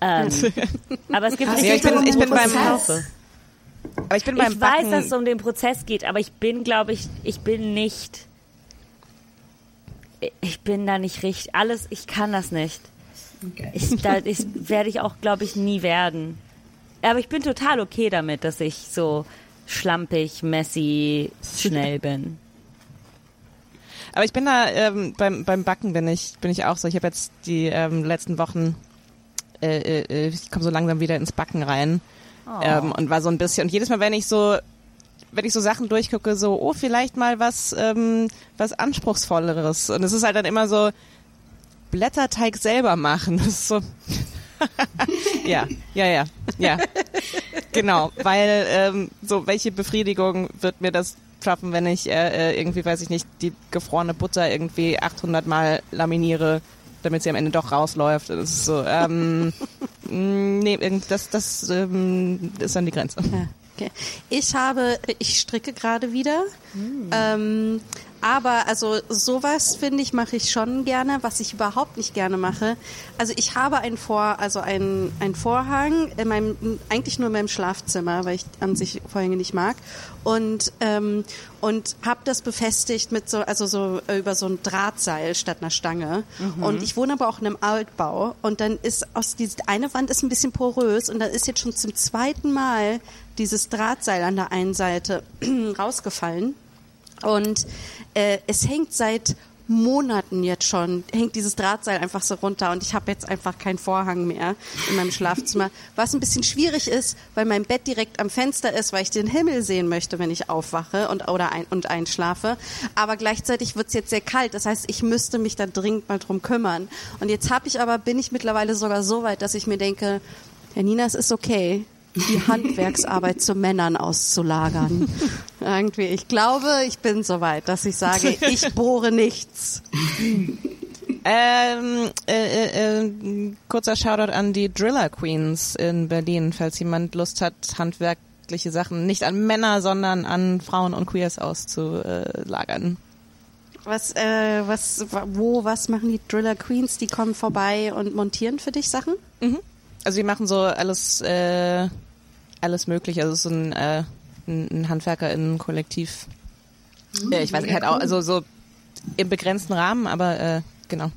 Ähm, <laughs> aber es gibt es Ja, ich bin- ich bin beim- Prozess. Aber ich bin beim Ich weiß, dass es um den Prozess geht, aber ich bin, glaube ich, ich bin nicht. Ich bin da nicht richtig. Alles, ich kann das nicht. Okay. Ich, da, ich werde ich auch, glaube ich, nie werden. Aber ich bin total okay damit, dass ich so schlampig, messy, schnell <laughs> bin. Aber ich bin da ähm, beim beim Backen bin ich bin ich auch so. Ich habe jetzt die ähm, letzten Wochen äh, äh, ich komme so langsam wieder ins Backen rein ähm, und war so ein bisschen und jedes Mal wenn ich so wenn ich so Sachen durchgucke so oh vielleicht mal was ähm, was anspruchsvolleres und es ist halt dann immer so Blätterteig selber machen. <laughs> Das ist so ja ja ja ja genau weil ähm, so welche Befriedigung wird mir das schaffen, wenn ich äh, äh, irgendwie, weiß ich nicht, die gefrorene Butter irgendwie 800 Mal laminiere, damit sie am Ende doch rausläuft. Das ist so, ähm, mh, nee, irgend- das, das ähm, ist dann die Grenze. Ja, okay. Ich habe, ich stricke gerade wieder. Ähm, aber also sowas finde ich mache ich schon gerne, was ich überhaupt nicht gerne mache. Also ich habe ein Vor, also ein, ein Vorhang in meinem, eigentlich nur in meinem Schlafzimmer, weil ich an sich Vorhänge nicht mag und ähm, und habe das befestigt mit so, also so äh, über so ein Drahtseil statt einer Stange. Und ich wohne aber auch in einem Altbau und dann ist aus diese eine Wand ist ein bisschen porös und da ist jetzt schon zum zweiten Mal dieses Drahtseil an der einen Seite <clears throat> rausgefallen. Und äh, es hängt seit Monaten jetzt schon, hängt dieses Drahtseil einfach so runter und ich habe jetzt einfach keinen Vorhang mehr in meinem Schlafzimmer. Was ein bisschen schwierig ist, weil mein Bett direkt am Fenster ist, weil ich den Himmel sehen möchte, wenn ich aufwache und, oder ein, und einschlafe. Aber gleichzeitig wird es jetzt sehr kalt. Das heißt, ich müsste mich da dringend mal drum kümmern. Und jetzt habe ich aber, bin ich mittlerweile sogar so weit, dass ich mir denke, ja, Nina, es ist okay, die Handwerksarbeit zu Männern auszulagern. <laughs> Irgendwie, ich glaube, ich bin so weit, dass ich sage, ich bohre nichts. Ähm, äh, äh, äh, kurzer Shoutout an die Driller Queens in Berlin, falls jemand Lust hat, handwerkliche Sachen nicht an Männer, sondern an Frauen und Queers auszulagern. Was, äh, was, wo, was machen die Driller Queens? Die kommen vorbei und montieren für dich Sachen? Also die machen so alles, äh, alles möglich. Also es ist so ein, äh, ein ein HandwerkerInnen-Kollektiv. Äh, ich weiß nicht, halt auch, also so im begrenzten Rahmen, aber äh, genau.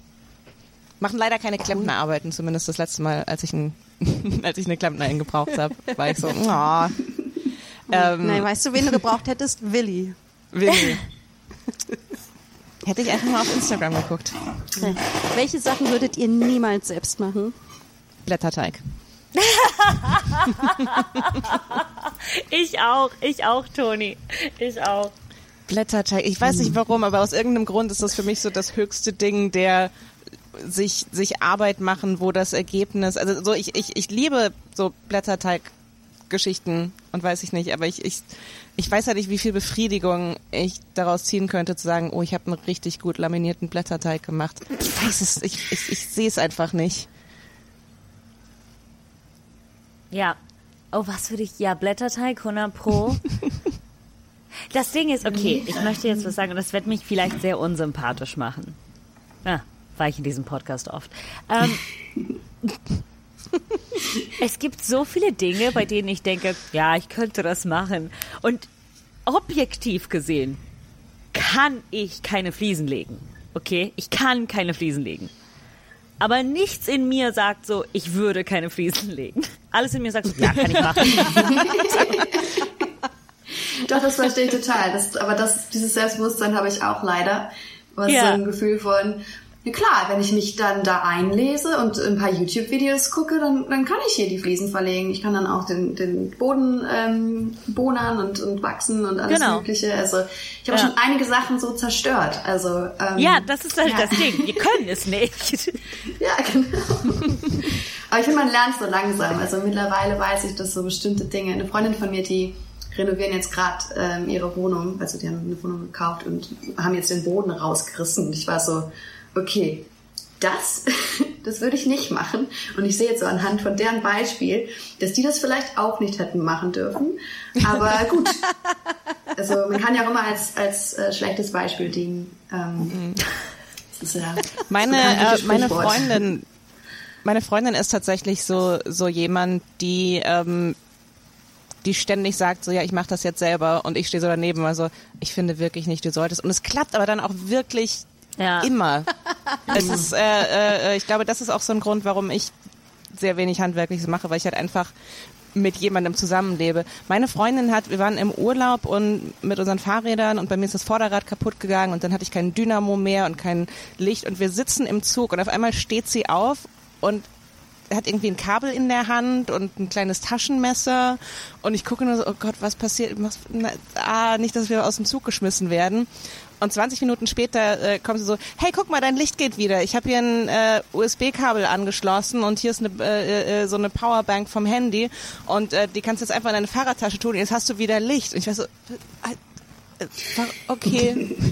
Machen leider keine Klempnerarbeiten, zumindest das letzte Mal, als ich, ein, <laughs> als ich eine Klempnerin gebraucht habe, war ich so, <laughs> oh, ähm, Nein, weißt du, wen du gebraucht hättest? Willi. Willi. <laughs> Hätte ich einfach mal auf Instagram geguckt. Welche Sachen würdet ihr niemals selbst machen? Blätterteig. <laughs> Ich auch, ich auch, Toni. Ich auch. Blätterteig. Ich weiß nicht warum, aber aus irgendeinem Grund ist das für mich so das höchste Ding der sich, sich Arbeit machen, wo das Ergebnis, also so ich, ich, ich liebe so Blätterteig-Geschichten und weiß ich nicht, aber ich, ich, ich weiß halt nicht, wie viel Befriedigung ich daraus ziehen könnte, zu sagen, oh, ich habe einen richtig gut laminierten Blätterteig gemacht. Ich weiß es, ich, ich, ich sehe es einfach nicht. Ja. Oh, was würde ich? Ja, Blätterteig 100 Pro. <laughs> Das Ding ist, okay, ich möchte jetzt was sagen und das wird mich vielleicht sehr unsympathisch machen. Ja, war ich in diesem Podcast oft. Ähm, <laughs> es gibt so viele Dinge, bei denen ich denke, ja, ich könnte das machen. Und objektiv gesehen kann ich keine Fliesen legen. Okay? Ich kann keine Fliesen legen. Aber nichts in mir sagt so, ich würde keine Fliesen legen. Alles in mir sagt so, ja, kann ich machen. <laughs> Doch, das verstehe ich total. Das, aber das, dieses Selbstbewusstsein habe ich auch leider. Was Ja. so ein Gefühl von, ja klar, wenn ich mich dann da einlese und ein paar YouTube-Videos gucke, dann, dann kann ich hier die Fliesen verlegen. Ich kann dann auch den, den Boden ähm, bonern und, und wachsen und alles Genau. Mögliche. Also ich habe Ja. schon einige Sachen so zerstört. Also ähm, Ja, das ist halt ja. das Ding. Wir können es nicht. <laughs> Ja, genau. Aber ich finde, man lernt so langsam. Also mittlerweile weiß ich, dass so bestimmte Dinge. Eine Freundin von mir, die renovieren jetzt gerade ähm, ihre Wohnung, also die haben eine Wohnung gekauft und haben jetzt den Boden rausgerissen. Und ich war so, okay, das, <laughs> das würde ich nicht machen. Und ich sehe jetzt so anhand von deren Beispiel, dass die das vielleicht auch nicht hätten machen dürfen. Aber <laughs> gut. Also man kann ja auch immer als, als äh, schlechtes Beispiel dienen. Ähm, das ist ja Meine, äh, meine. Freundin, meine Freundin ist tatsächlich so, so jemand, die, ähm, die ständig sagt, so ja, ich mache das jetzt selber und ich stehe so daneben, also ich finde wirklich nicht, du solltest. Und es klappt aber dann auch wirklich Ja. immer. <laughs> es ist, äh, äh, ich glaube, das ist auch so ein Grund, warum ich sehr wenig Handwerkliches mache, weil ich halt einfach mit jemandem zusammenlebe. Meine Freundin hat, wir waren im Urlaub und mit unseren Fahrrädern und bei mir ist das Vorderrad kaputt gegangen und dann hatte ich kein Dynamo mehr und kein Licht und wir sitzen im Zug und auf einmal steht sie auf und hat irgendwie ein Kabel in der Hand und ein kleines Taschenmesser und ich gucke nur so, oh Gott, was passiert? Na, ah, nicht, dass wir aus dem Zug geschmissen werden. Und 20 Minuten später äh, kommt sie so, hey, guck mal, dein Licht geht wieder. Ich habe hier ein äh, USB-Kabel angeschlossen und hier ist eine, äh, äh, so eine Powerbank vom Handy und äh, die kannst du jetzt einfach in deine Fahrradtasche tun und jetzt hast du wieder Licht. Und ich war so, äh, äh, okay. <laughs>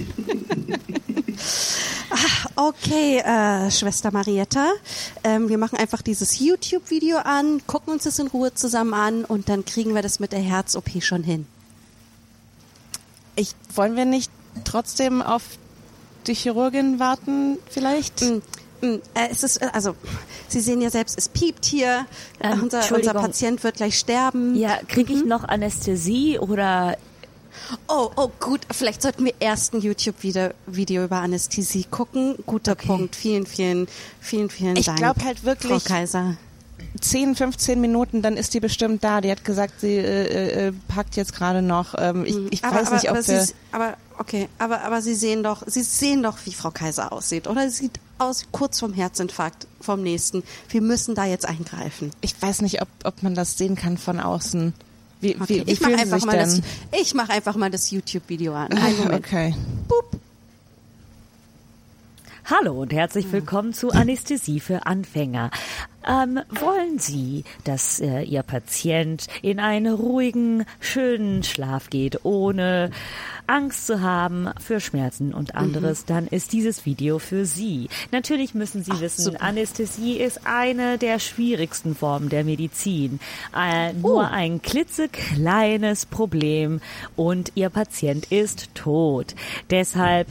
Okay, äh, Schwester Marietta, ähm, wir machen einfach dieses YouTube-Video an, gucken uns das in Ruhe zusammen an und dann kriegen wir das mit der Herz-OP schon hin. Ich, wollen wir nicht trotzdem auf die Chirurgin warten vielleicht? Mm, mm, äh, es ist, äh, also, Sie sehen ja selbst, es piept hier, Ähm, unser, unser Entschuldigung. Patient wird gleich sterben. Ja, kriege ich noch Anästhesie oder Oh, oh, gut, vielleicht sollten wir erst ein YouTube-Video Video über Anästhesie gucken. Guter Punkt, vielen, vielen, vielen, vielen Ich Dank. glaub halt wirklich- Frau Kaiser. 10, 15 Minuten, dann ist die bestimmt da. Die hat gesagt, sie äh, äh, packt jetzt gerade noch. Ähm, ich ich aber, weiß aber, nicht, ob aber, wir... Sie, aber okay, aber aber Sie sehen doch, Sie sehen doch, wie Frau Kaiser aussieht, oder? Sie sieht aus kurz vom Herzinfarkt vom nächsten. Wir müssen da jetzt eingreifen. Ich weiß nicht, ob, ob man das sehen kann von außen. Wie, Okay, wie, wie ich mache einfach sich mal das, denn? ich mache einfach mal das YouTube-Video an. Einen <laughs> Moment. Okay. Hallo und herzlich willkommen zu Anästhesie für Anfänger. Ähm, wollen Sie, dass äh, Ihr Patient in einen ruhigen, schönen Schlaf geht, ohne Angst zu haben für Schmerzen und anderes, dann ist dieses Video für Sie. Natürlich müssen Sie wissen, Anästhesie ist eine der schwierigsten Formen der Medizin. Äh, nur ein klitzekleines Problem und Ihr Patient ist tot. Deshalb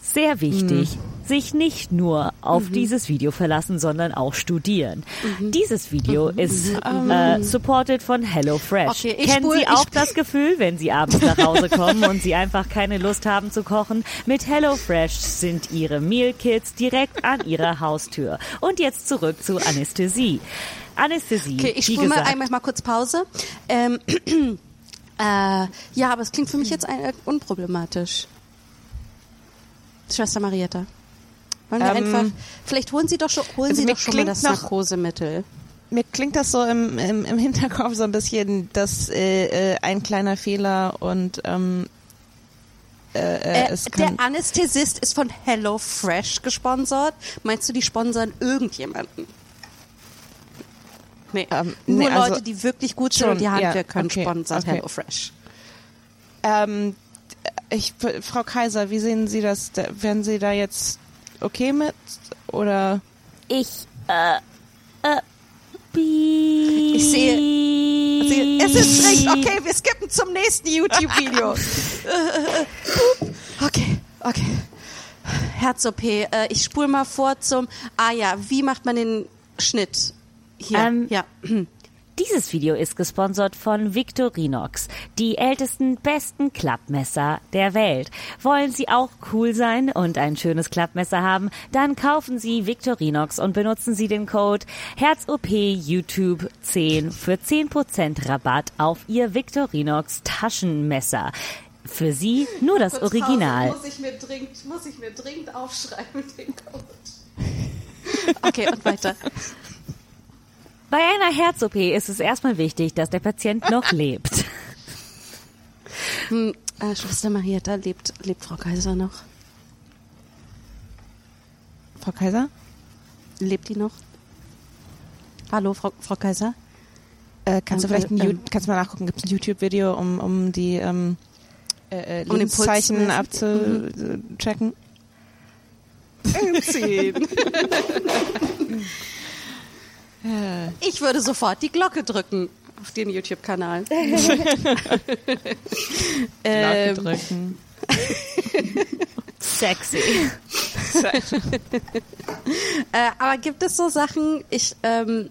sehr wichtig, sich nicht nur auf dieses Video verlassen, sondern auch studieren. Dieses Video ist äh, supported von HelloFresh. Okay, Kennen spul- Sie auch das Gefühl, wenn Sie abends nach Hause <laughs> kommen und Sie einfach keine Lust haben zu kochen? Mit HelloFresh sind Ihre Meal Kits direkt an Ihrer <laughs> Haustür. Und jetzt zurück zu Anästhesie. Anästhesie, Okay, ich spule mal einmal mal kurz Pause. Ähm, <clears throat> äh, ja, aber es klingt für mich jetzt ein, äh, unproblematisch. Schwester Marietta. Wollen wir Ähm, einfach, vielleicht holen Sie doch schon, holen also Sie doch schon mal das noch- Narkosemittel. Mir klingt das so im, im, im Hinterkopf so ein bisschen, dass äh, äh, ein kleiner Fehler und ähm, äh, Äh, es der Anästhesist ist von HelloFresh gesponsert. Meinst du, die sponsern irgendjemanden? Nee, Ähm, nur nee, also Leute, die wirklich gut sind schon, und die Handwerk ja, können okay, sponsern okay. HelloFresh. ähm, ich, Frau Kaiser, wie sehen Sie das? Da- Wären Sie da jetzt okay mit? Oder? Ich, äh, äh, bi Ich sehe- Sie, es ist strikt. Okay, wir skippen zum nächsten YouTube-Video. <laughs> okay, okay. Herz-OP. Äh, ich spule mal vor zum. Ah ja, wie macht man den Schnitt? Hier. Ähm, ja. Dieses Video ist gesponsert von Victorinox, die ältesten, besten Klappmesser der Welt. Wollen Sie auch cool sein und ein schönes Klappmesser haben? Dann kaufen Sie Victorinox und benutzen Sie den Code HerzOP YouTube 10 für 10% Rabatt auf Ihr Victorinox Taschenmesser. Für Sie nur das Original. Muss ich mir dringend, muss ich mir dringend aufschreiben, den Code. Okay, und weiter. Bei einer Herz-OP ist es erstmal wichtig, dass der Patient noch <laughs> lebt. Hm, äh, Schwester Marietta, lebt, lebt Frau Kaiser noch? Frau Kaiser? Lebt die noch? Hallo, Frau, Frau Kaiser? Äh, kannst du Ähm, vielleicht ein, ähm, You- kannst du mal nachgucken, gibt es ein YouTube-Video, um, um die ähm, äh, äh, Um Lebenszeichen abzuchecken? <laughs> <laughs> Ich würde sofort die Glocke drücken auf den YouTube-Kanal. <laughs> Glocke drücken. <laughs> Sexy. <laughs> Äh, aber gibt es so Sachen, ich, ähm,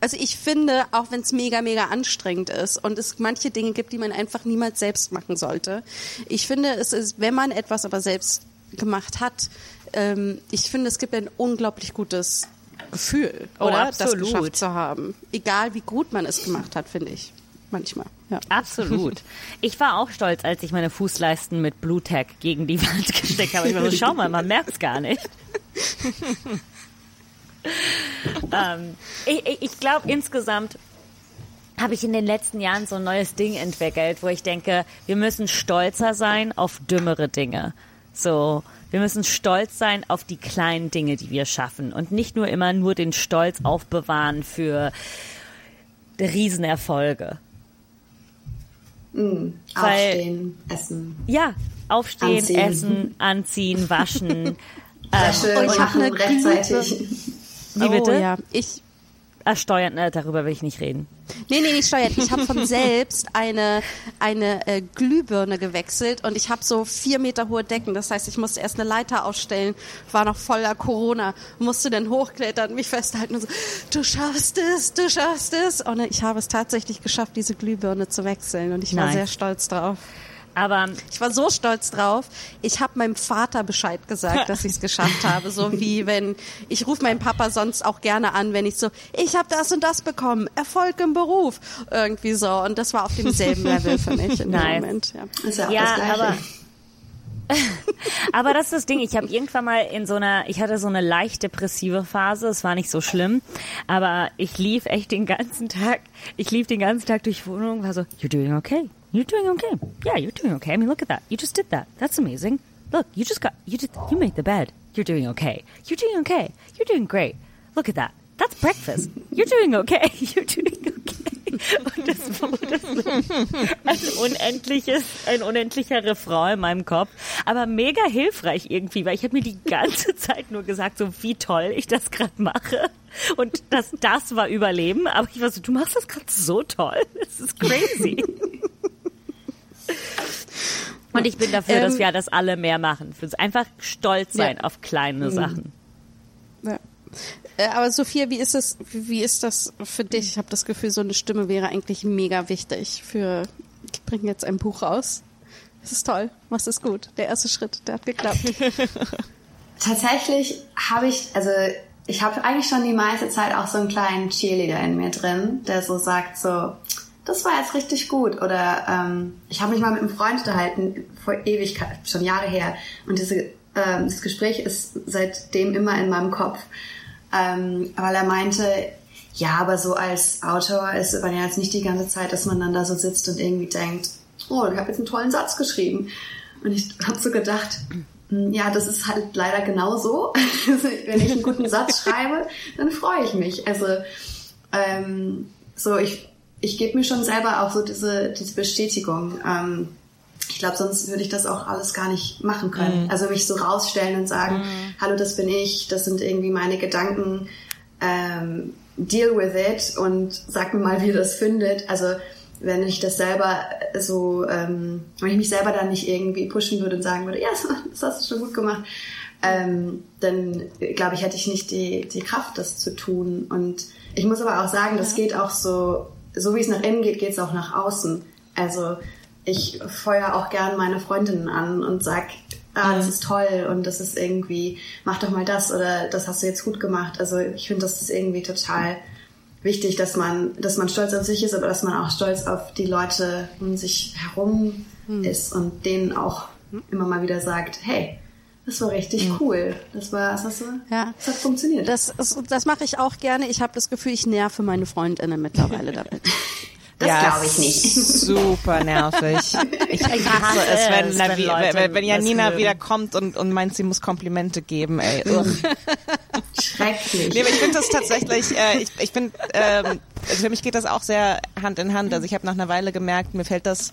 also ich finde, auch wenn es mega, mega anstrengend ist und es manche Dinge gibt, die man einfach niemals selbst machen sollte. Ich finde, es ist, wenn man etwas aber selbst gemacht hat, ähm, ich finde, es gibt ein unglaublich gutes Gefühl, Oh, oder? Das absolut. geschafft zu haben. Egal wie gut man es gemacht hat, finde ich. Manchmal, ja. Absolut. Ich war auch stolz, als ich meine Fußleisten mit Blue Tack gegen die Wand gesteckt habe. Ich war so, schau mal, man merkt's gar nicht. <laughs> ähm, ich ich, ich glaube, insgesamt habe ich in den letzten Jahren so ein neues Ding entwickelt, wo ich denke, wir müssen stolzer sein auf dümmere Dinge. So, wir müssen stolz sein auf die kleinen Dinge, die wir schaffen und nicht nur immer nur den Stolz aufbewahren für Riesenerfolge. Weil- Aufstehen, essen, Ja, aufstehen, Anziehen. essen, anziehen, waschen. <laughs> Wäsche Oh, ich hab machen eine rechtzeitig. Wie bitte? Oh, ja. Ich, Ah, steuern, ne, darüber will ich nicht reden. Nee, nee, nicht steuert. Ich habe von <laughs> selbst eine, eine äh, Glühbirne gewechselt und ich habe so vier Meter hohe Decken. Das heißt, ich musste erst eine Leiter aufstellen, war noch voller Corona, musste dann hochklettern, mich festhalten und so, du schaffst es, du schaffst es. Und ich habe es tatsächlich geschafft, diese Glühbirne zu wechseln und ich war Nice. sehr stolz drauf. Aber Ich war so stolz drauf. Ich habe meinem Vater Bescheid gesagt, dass ich es geschafft habe. So wie wenn ich rufe meinen Papa sonst auch gerne an, wenn ich so, ich habe das und das bekommen, Erfolg im Beruf, irgendwie so. Und das war auf demselben Level für mich in Nice. dem Moment. Ja. Ist ja auch Ja, aber- <laughs> Aber das ist das Ding, ich habe irgendwann mal in so einer, ich hatte so eine leicht depressive Phase, es war nicht so schlimm, aber ich lief echt den ganzen Tag, ich lief den ganzen Tag durch die Wohnung und war so, you're doing okay, you're doing okay, yeah, you're doing okay, I mean look at that, you just did that, that's amazing, look, you just got, you did, you made the bed, you're doing okay, you're doing okay, you're doing great, look at that, that's breakfast, you're doing okay, <laughs> you're doing okay. Und das wurde so ein unendliches, ein unendlicher Refrain in meinem Kopf, aber mega hilfreich irgendwie, weil ich habe mir die ganze Zeit nur gesagt, so wie toll ich das gerade mache. Und das, das war Überleben, aber ich war so, du machst das gerade so toll, das ist crazy. Und ich bin dafür, dass Ähm, wir das alle mehr machen, für einfach stolz sein Ja. auf kleine Sachen. Ja. Äh, Aber Sophia, wie ist das, wie ist das für dich? Ich habe das Gefühl, so eine Stimme wäre eigentlich mega wichtig für, ich bringe jetzt ein Buch raus. Das ist toll, machst es gut. Der erste Schritt, der hat geklappt. <laughs> Tatsächlich habe ich, also ich habe eigentlich schon die meiste Zeit auch so einen kleinen Cheerleader in mir drin, der so sagt so, das war jetzt richtig gut. Oder ähm, ich habe mich mal mit einem Freund unterhalten, vor Ewigkeit, schon Jahre her. Und diese, ähm, das Gespräch ist seitdem immer in meinem Kopf. Ähm, weil er meinte, ja, aber so als Autor ist man ja jetzt nicht die ganze Zeit, dass man dann da so sitzt und irgendwie denkt, oh, ich habe jetzt einen tollen Satz geschrieben. Und ich habe so gedacht, hm, ja, das ist halt leider genau so. <laughs> Also, wenn ich einen guten Satz <laughs> schreibe, dann freue ich mich. Also ähm, so ich ich gebe mir schon selber auch so diese diese Bestätigung. Ähm, ich glaube, sonst würde ich das auch alles gar nicht machen können. Mhm. Also mich so rausstellen und sagen, hallo, das bin ich, das sind irgendwie meine Gedanken. Ähm, deal with it und sag mir mal, wie ihr das findet. Also wenn ich das selber so, ähm, wenn ich mich selber dann nicht irgendwie pushen würde und sagen würde, ja, <laughs> das hast du schon gut gemacht, ähm, dann glaube ich, hätte ich nicht die, die Kraft, das zu tun. Und ich muss aber auch sagen, das geht auch so, so wie es nach innen geht, geht es auch nach außen. Also ich feuer auch gern meine Freundinnen an und sag, ah, das ist toll und das ist irgendwie, mach doch mal das oder das hast du jetzt gut gemacht. Also ich finde, das ist irgendwie total wichtig, dass man, dass man stolz auf sich ist, aber dass man auch stolz auf die Leute um sich herum ist und denen auch immer mal wieder sagt, hey, das war richtig cool. Das war, was hast du? Ja. Das hat funktioniert. Das, das mache ich auch gerne. Ich habe das Gefühl, ich nerve meine Freundinnen mittlerweile <laughs> damit. Das Ja, glaube ich nicht. Super nervig. Ich hasse es, wenn, es, na, wenn wenn, wenn das Janina wieder kommt und, und meint, sie muss Komplimente geben. Ey. Ugh. Schrecklich. Nee, aber ich finde das tatsächlich, äh, ich, ich finde, ähm, also für mich geht das auch sehr Hand in Hand. Also ich habe nach einer Weile gemerkt, mir fällt das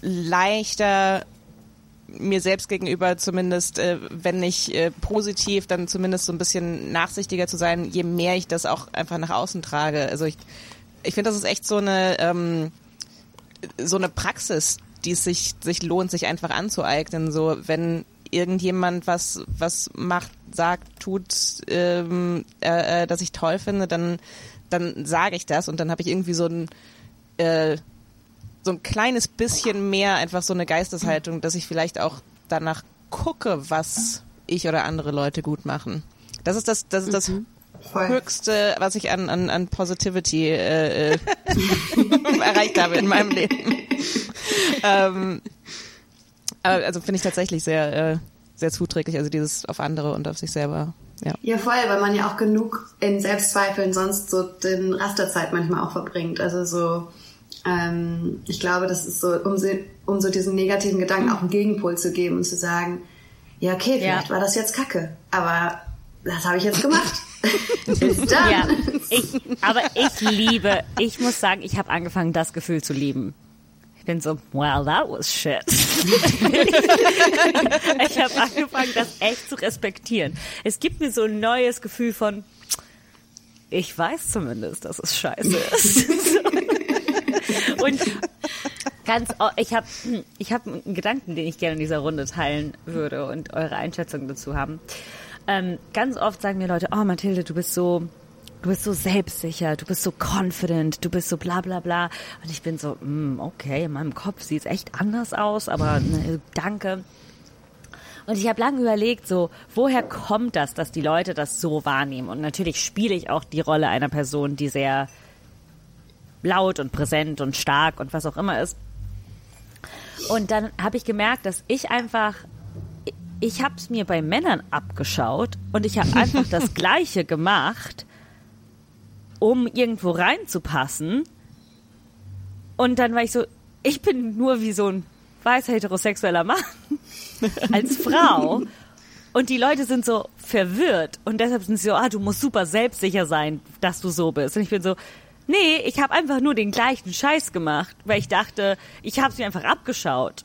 leichter mir selbst gegenüber zumindest, äh, wenn nicht äh, positiv, dann zumindest so ein bisschen nachsichtiger zu sein, je mehr ich das auch einfach nach außen trage. Also ich, ich finde, das ist echt so eine, ähm, so eine Praxis, die es sich, sich lohnt, sich einfach anzueignen. So, wenn irgendjemand was, was macht, sagt, tut, ähm, äh, äh, das ich toll finde, dann, dann sage ich das und dann habe ich irgendwie so ein, äh, so ein kleines bisschen mehr einfach so eine Geisteshaltung, dass ich vielleicht auch danach gucke, was ich oder andere Leute gut machen. Das ist das, das ist das Voll. Höchste, was ich an, an, an Positivity äh, äh, <laughs> erreicht habe in meinem Leben. <laughs> ähm, aber also finde ich tatsächlich sehr, äh, sehr zuträglich, also dieses auf andere und auf sich selber. Ja. Ja, voll, weil man ja auch genug in Selbstzweifeln sonst so den Rest der Zeit manchmal auch verbringt. Also so, ähm, ich glaube, das ist so, um, so- um so diesen negativen Gedanken auch einen Gegenpol zu geben und zu sagen, ja, okay, vielleicht Ja. war das jetzt kacke, aber das habe ich jetzt gemacht. <laughs> Ja, ich, aber ich liebe, ich muss sagen, ich habe angefangen, das Gefühl zu lieben. Ich bin so, well, that was shit. <laughs> ich habe angefangen, das echt zu respektieren. Es gibt mir so ein neues Gefühl von, ich weiß zumindest, dass es scheiße ist. <laughs> Und ganz, ich habe ich hab einen Gedanken, den ich gerne in dieser Runde teilen würde und eure Einschätzung dazu haben. Ähm, ganz oft sagen mir Leute, oh Mathilde, du bist so, du bist so selbstsicher, du bist so confident, du bist so bla bla bla. Und ich bin so, mm, okay, in meinem Kopf sieht es echt anders aus, aber ne, danke. Und ich habe lange überlegt, so, woher kommt das, dass die Leute das so wahrnehmen? Und natürlich spiele ich auch die Rolle einer Person, die sehr laut und präsent und stark und was auch immer ist. Und dann habe ich gemerkt, dass ich einfach, ich habe es mir bei Männern abgeschaut und ich habe einfach <laughs> das Gleiche gemacht, um irgendwo reinzupassen. Und dann war ich so, ich bin nur wie so ein weiß heterosexueller Mann <laughs> als Frau. Und die Leute sind so verwirrt und deshalb sind sie so, ah, du musst super selbstsicher sein, dass du so bist. Und ich bin so, nee, ich habe einfach nur den gleichen Scheiß gemacht, weil ich dachte, ich habe es mir einfach abgeschaut.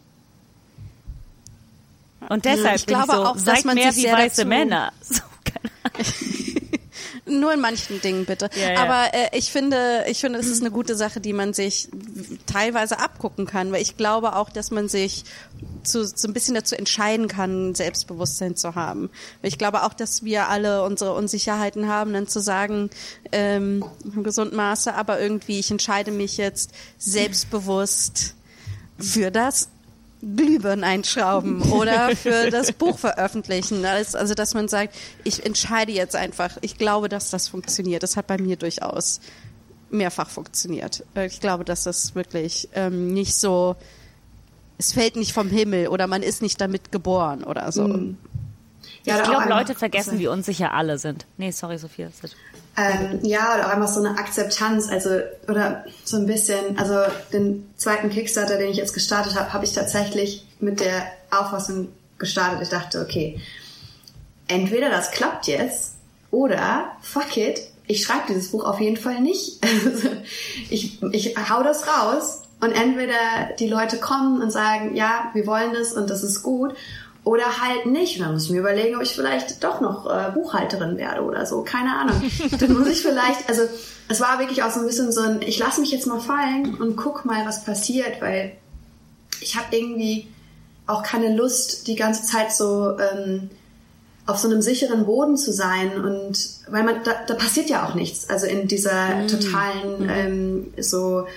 Und deshalb Ich bin glaube ich so, auch, dass seid man mehr sich wie weiße dazu- Männer. <laughs> So. <laughs> Nur in manchen Dingen bitte. Ja, ja. Aber äh, ich finde, ich finde, es ist eine gute Sache, die man sich teilweise abgucken kann, weil ich glaube auch, dass man sich zu, so ein bisschen dazu entscheiden kann, Selbstbewusstsein zu haben. Ich glaube auch, dass wir alle unsere Unsicherheiten haben, dann zu sagen, ähm, im gesunden Maße, aber irgendwie, ich entscheide mich jetzt selbstbewusst für das Glühbirnen einschrauben <laughs> oder für das Buch veröffentlichen. Also, dass man sagt, ich entscheide jetzt einfach, ich glaube, dass das funktioniert. Das hat bei mir durchaus mehrfach funktioniert. Ich glaube, dass das wirklich ähm, nicht so, es fällt nicht vom Himmel oder man ist nicht damit geboren oder so. Ja, Ich glaube, Leute vergessen, wie unsicher alle sind. Nee, sorry, Sophia. Ähm, ja, oder auch einfach so eine Akzeptanz, also oder so ein bisschen, also den zweiten Kickstarter, den ich jetzt gestartet habe, habe ich tatsächlich mit der Auffassung gestartet. Ich dachte, okay, entweder das klappt jetzt oder fuck it, ich schreibe dieses Buch auf jeden Fall nicht. <laughs> ich, ich hau das raus und entweder die Leute kommen und sagen, ja, wir wollen das und das ist gut oder halt nicht. Und dann muss ich mir überlegen, ob ich vielleicht doch noch äh, Buchhalterin werde oder so. Keine Ahnung. <laughs> Dann muss ich vielleicht, also es war wirklich auch so ein bisschen so ein, ich lasse mich jetzt mal fallen und guck mal, was passiert, weil ich habe irgendwie auch keine Lust, die ganze Zeit so ähm, auf so einem sicheren Boden zu sein und weil man da, da passiert ja auch nichts. Also in dieser Mhm. totalen ähm, so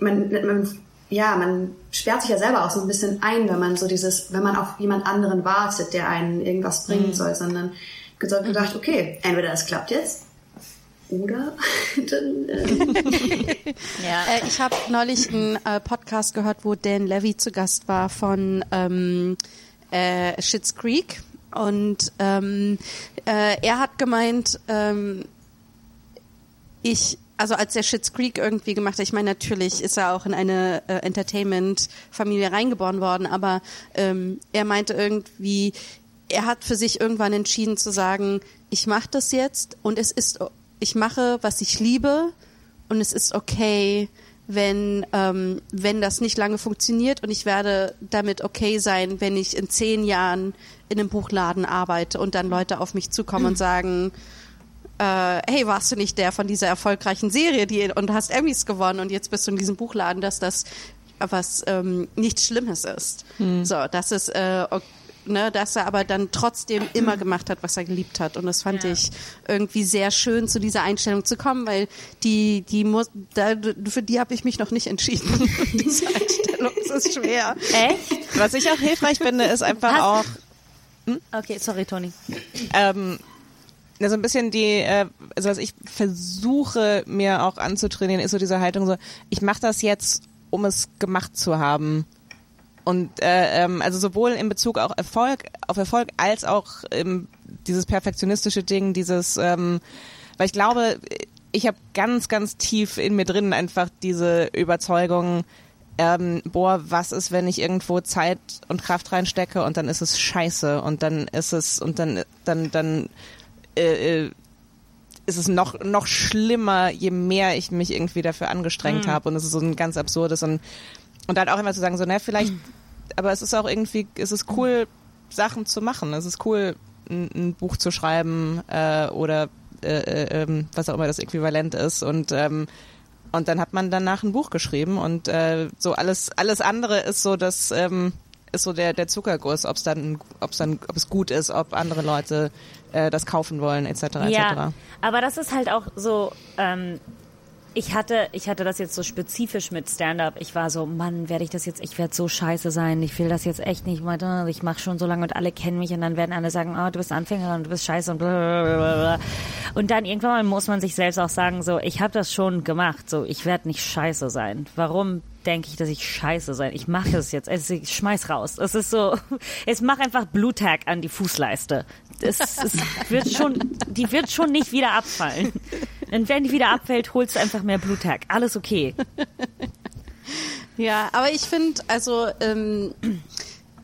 man, man ja, man sperrt sich ja selber auch so ein bisschen ein, wenn man so dieses, wenn man auf jemand anderen wartet, der einen irgendwas Mhm. bringen soll, sondern gesagt, gedacht, okay, entweder das klappt jetzt oder <laughs> dann ähm, <laughs> Ja. Äh, ich habe neulich einen äh, Podcast gehört, wo Dan Levy zu Gast war von ähm, äh, Schitt's Creek. Und ähm, äh, er hat gemeint, ähm, ich, also als der Schitt's Creek irgendwie gemacht hat, ich meine, natürlich ist er auch in eine äh, Entertainment-Familie reingeboren worden, aber ähm, er meinte irgendwie, er hat für sich irgendwann entschieden zu sagen, ich mache das jetzt und es ist, ich mache, was ich liebe und es ist okay, wenn, ähm, wenn das nicht lange funktioniert und ich werde damit okay sein, wenn ich in zehn Jahren in einem Buchladen arbeite und dann Leute auf mich zukommen und <clears throat> sagen, äh, hey, warst du nicht der von dieser erfolgreichen Serie die, und hast Emmys gewonnen und jetzt bist du in diesem Buchladen, dass das was ähm, nichts Schlimmes ist. So, das ist äh, Ne, dass er aber dann trotzdem immer gemacht hat, was er geliebt hat. Und das fand Ja. ich irgendwie sehr schön, zu dieser Einstellung zu kommen, weil die, die muss, da, für die habe ich mich noch nicht entschieden. <laughs> Diese Einstellung das ist schwer. Echt? Was ich auch hilfreich finde, ist einfach Hast- auch Okay, sorry, Toni. ähm, ja, so ein bisschen die, äh, also was ich versuche mir auch anzutrainieren, ist so diese Haltung so, ich mache das jetzt, um es gemacht zu haben. Und äh, ähm, also sowohl in Bezug auf Erfolg, auf Erfolg als auch ähm, dieses perfektionistische Ding, dieses, ähm, weil ich glaube, ich habe ganz, ganz tief in mir drin einfach diese Überzeugung, ähm, boah, was ist, wenn ich irgendwo Zeit und Kraft reinstecke und dann ist es scheiße und dann ist es und dann dann dann äh, äh, ist es noch noch schlimmer, je mehr ich mich irgendwie dafür angestrengt habe. Und es ist so ein ganz absurdes und und dann auch immer zu sagen so, na vielleicht, aber es ist auch irgendwie, es ist cool Sachen zu machen, es ist cool ein, ein Buch zu schreiben äh, oder äh, äh, ähm, was auch immer das Äquivalent ist. Und ähm, und dann hat man danach ein Buch geschrieben und äh, so alles alles andere ist so das ähm, ist so der der Zuckerguss, ob es dann ob es dann ob es gut ist, ob andere Leute äh, das kaufen wollen etc. Ja, etc. aber das ist halt auch so. Ähm, ich hatte, ich hatte das jetzt so spezifisch mit Stand-up. Ich war so, Mann, werde ich das jetzt, ich werde so scheiße sein. Ich will das jetzt echt nicht mehr. Ich mache schon so lange und alle kennen mich und dann werden alle sagen, oh, du bist Anfänger und du bist scheiße und blablabla. Und dann irgendwann mal muss man sich selbst auch sagen, so, ich habe das schon gemacht. So, ich werde nicht scheiße sein. Warum denke ich, dass ich scheiße sein? Ich mache es jetzt. Also, ich schmeiß raus. Es ist so, <laughs> jetzt mach einfach Blue Tag an die Fußleiste. Es, es wird schon, die wird schon nicht wieder abfallen. Und wenn die wieder abfällt, holst du einfach mehr Blue Tag. Alles okay. Ja, aber ich finde, also ähm,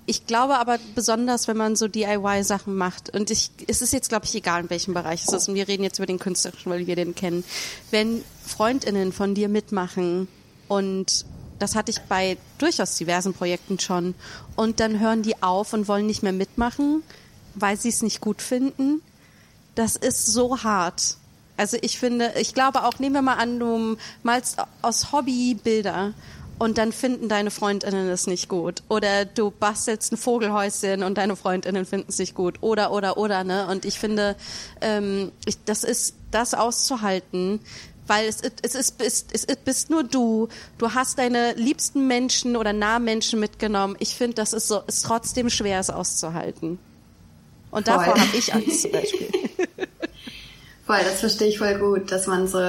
ich glaube aber besonders, wenn man so DIY-Sachen macht, und ich, es ist jetzt, glaube ich, egal, in welchem Bereich es ist, und wir reden jetzt über den künstlerischen, weil wir den kennen, wenn FreundInnen von dir mitmachen und das hatte ich bei durchaus diversen Projekten schon, und dann hören die auf und wollen nicht mehr mitmachen, weil sie es nicht gut finden, das ist so hart. Also ich finde, ich glaube auch, nehmen wir mal an, du malst aus Hobby Bilder und dann finden deine Freundinnen es nicht gut. Oder du bastelst ein Vogelhäuschen und deine Freundinnen finden es nicht gut. Oder, oder, oder, ne? Und ich finde, ähm, ich, das ist, das auszuhalten, weil es, es, ist, es, es ist, bist nur du. Du hast deine liebsten Menschen oder nahen Menschen mitgenommen. Ich finde, das ist so, ist trotzdem schwer, es auszuhalten. Und Voll. davor habe ich Angst zum Beispiel. <laughs> Voll, das verstehe ich voll gut, dass man so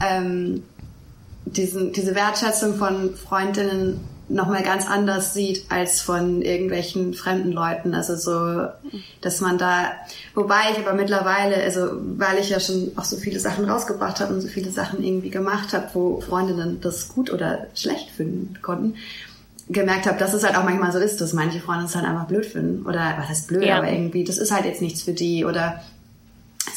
ähm, diesen, diese Wertschätzung von Freundinnen nochmal ganz anders sieht als von irgendwelchen fremden Leuten. Also so, dass man da, wobei ich aber mittlerweile, also weil ich ja schon auch so viele Sachen rausgebracht habe und so viele Sachen irgendwie gemacht habe, wo Freundinnen das gut oder schlecht finden konnten, gemerkt habe, dass es halt auch manchmal so ist, dass manche Freunde es halt einfach blöd finden. Oder was heißt blöd, Ja. aber irgendwie, das ist halt jetzt nichts für die oder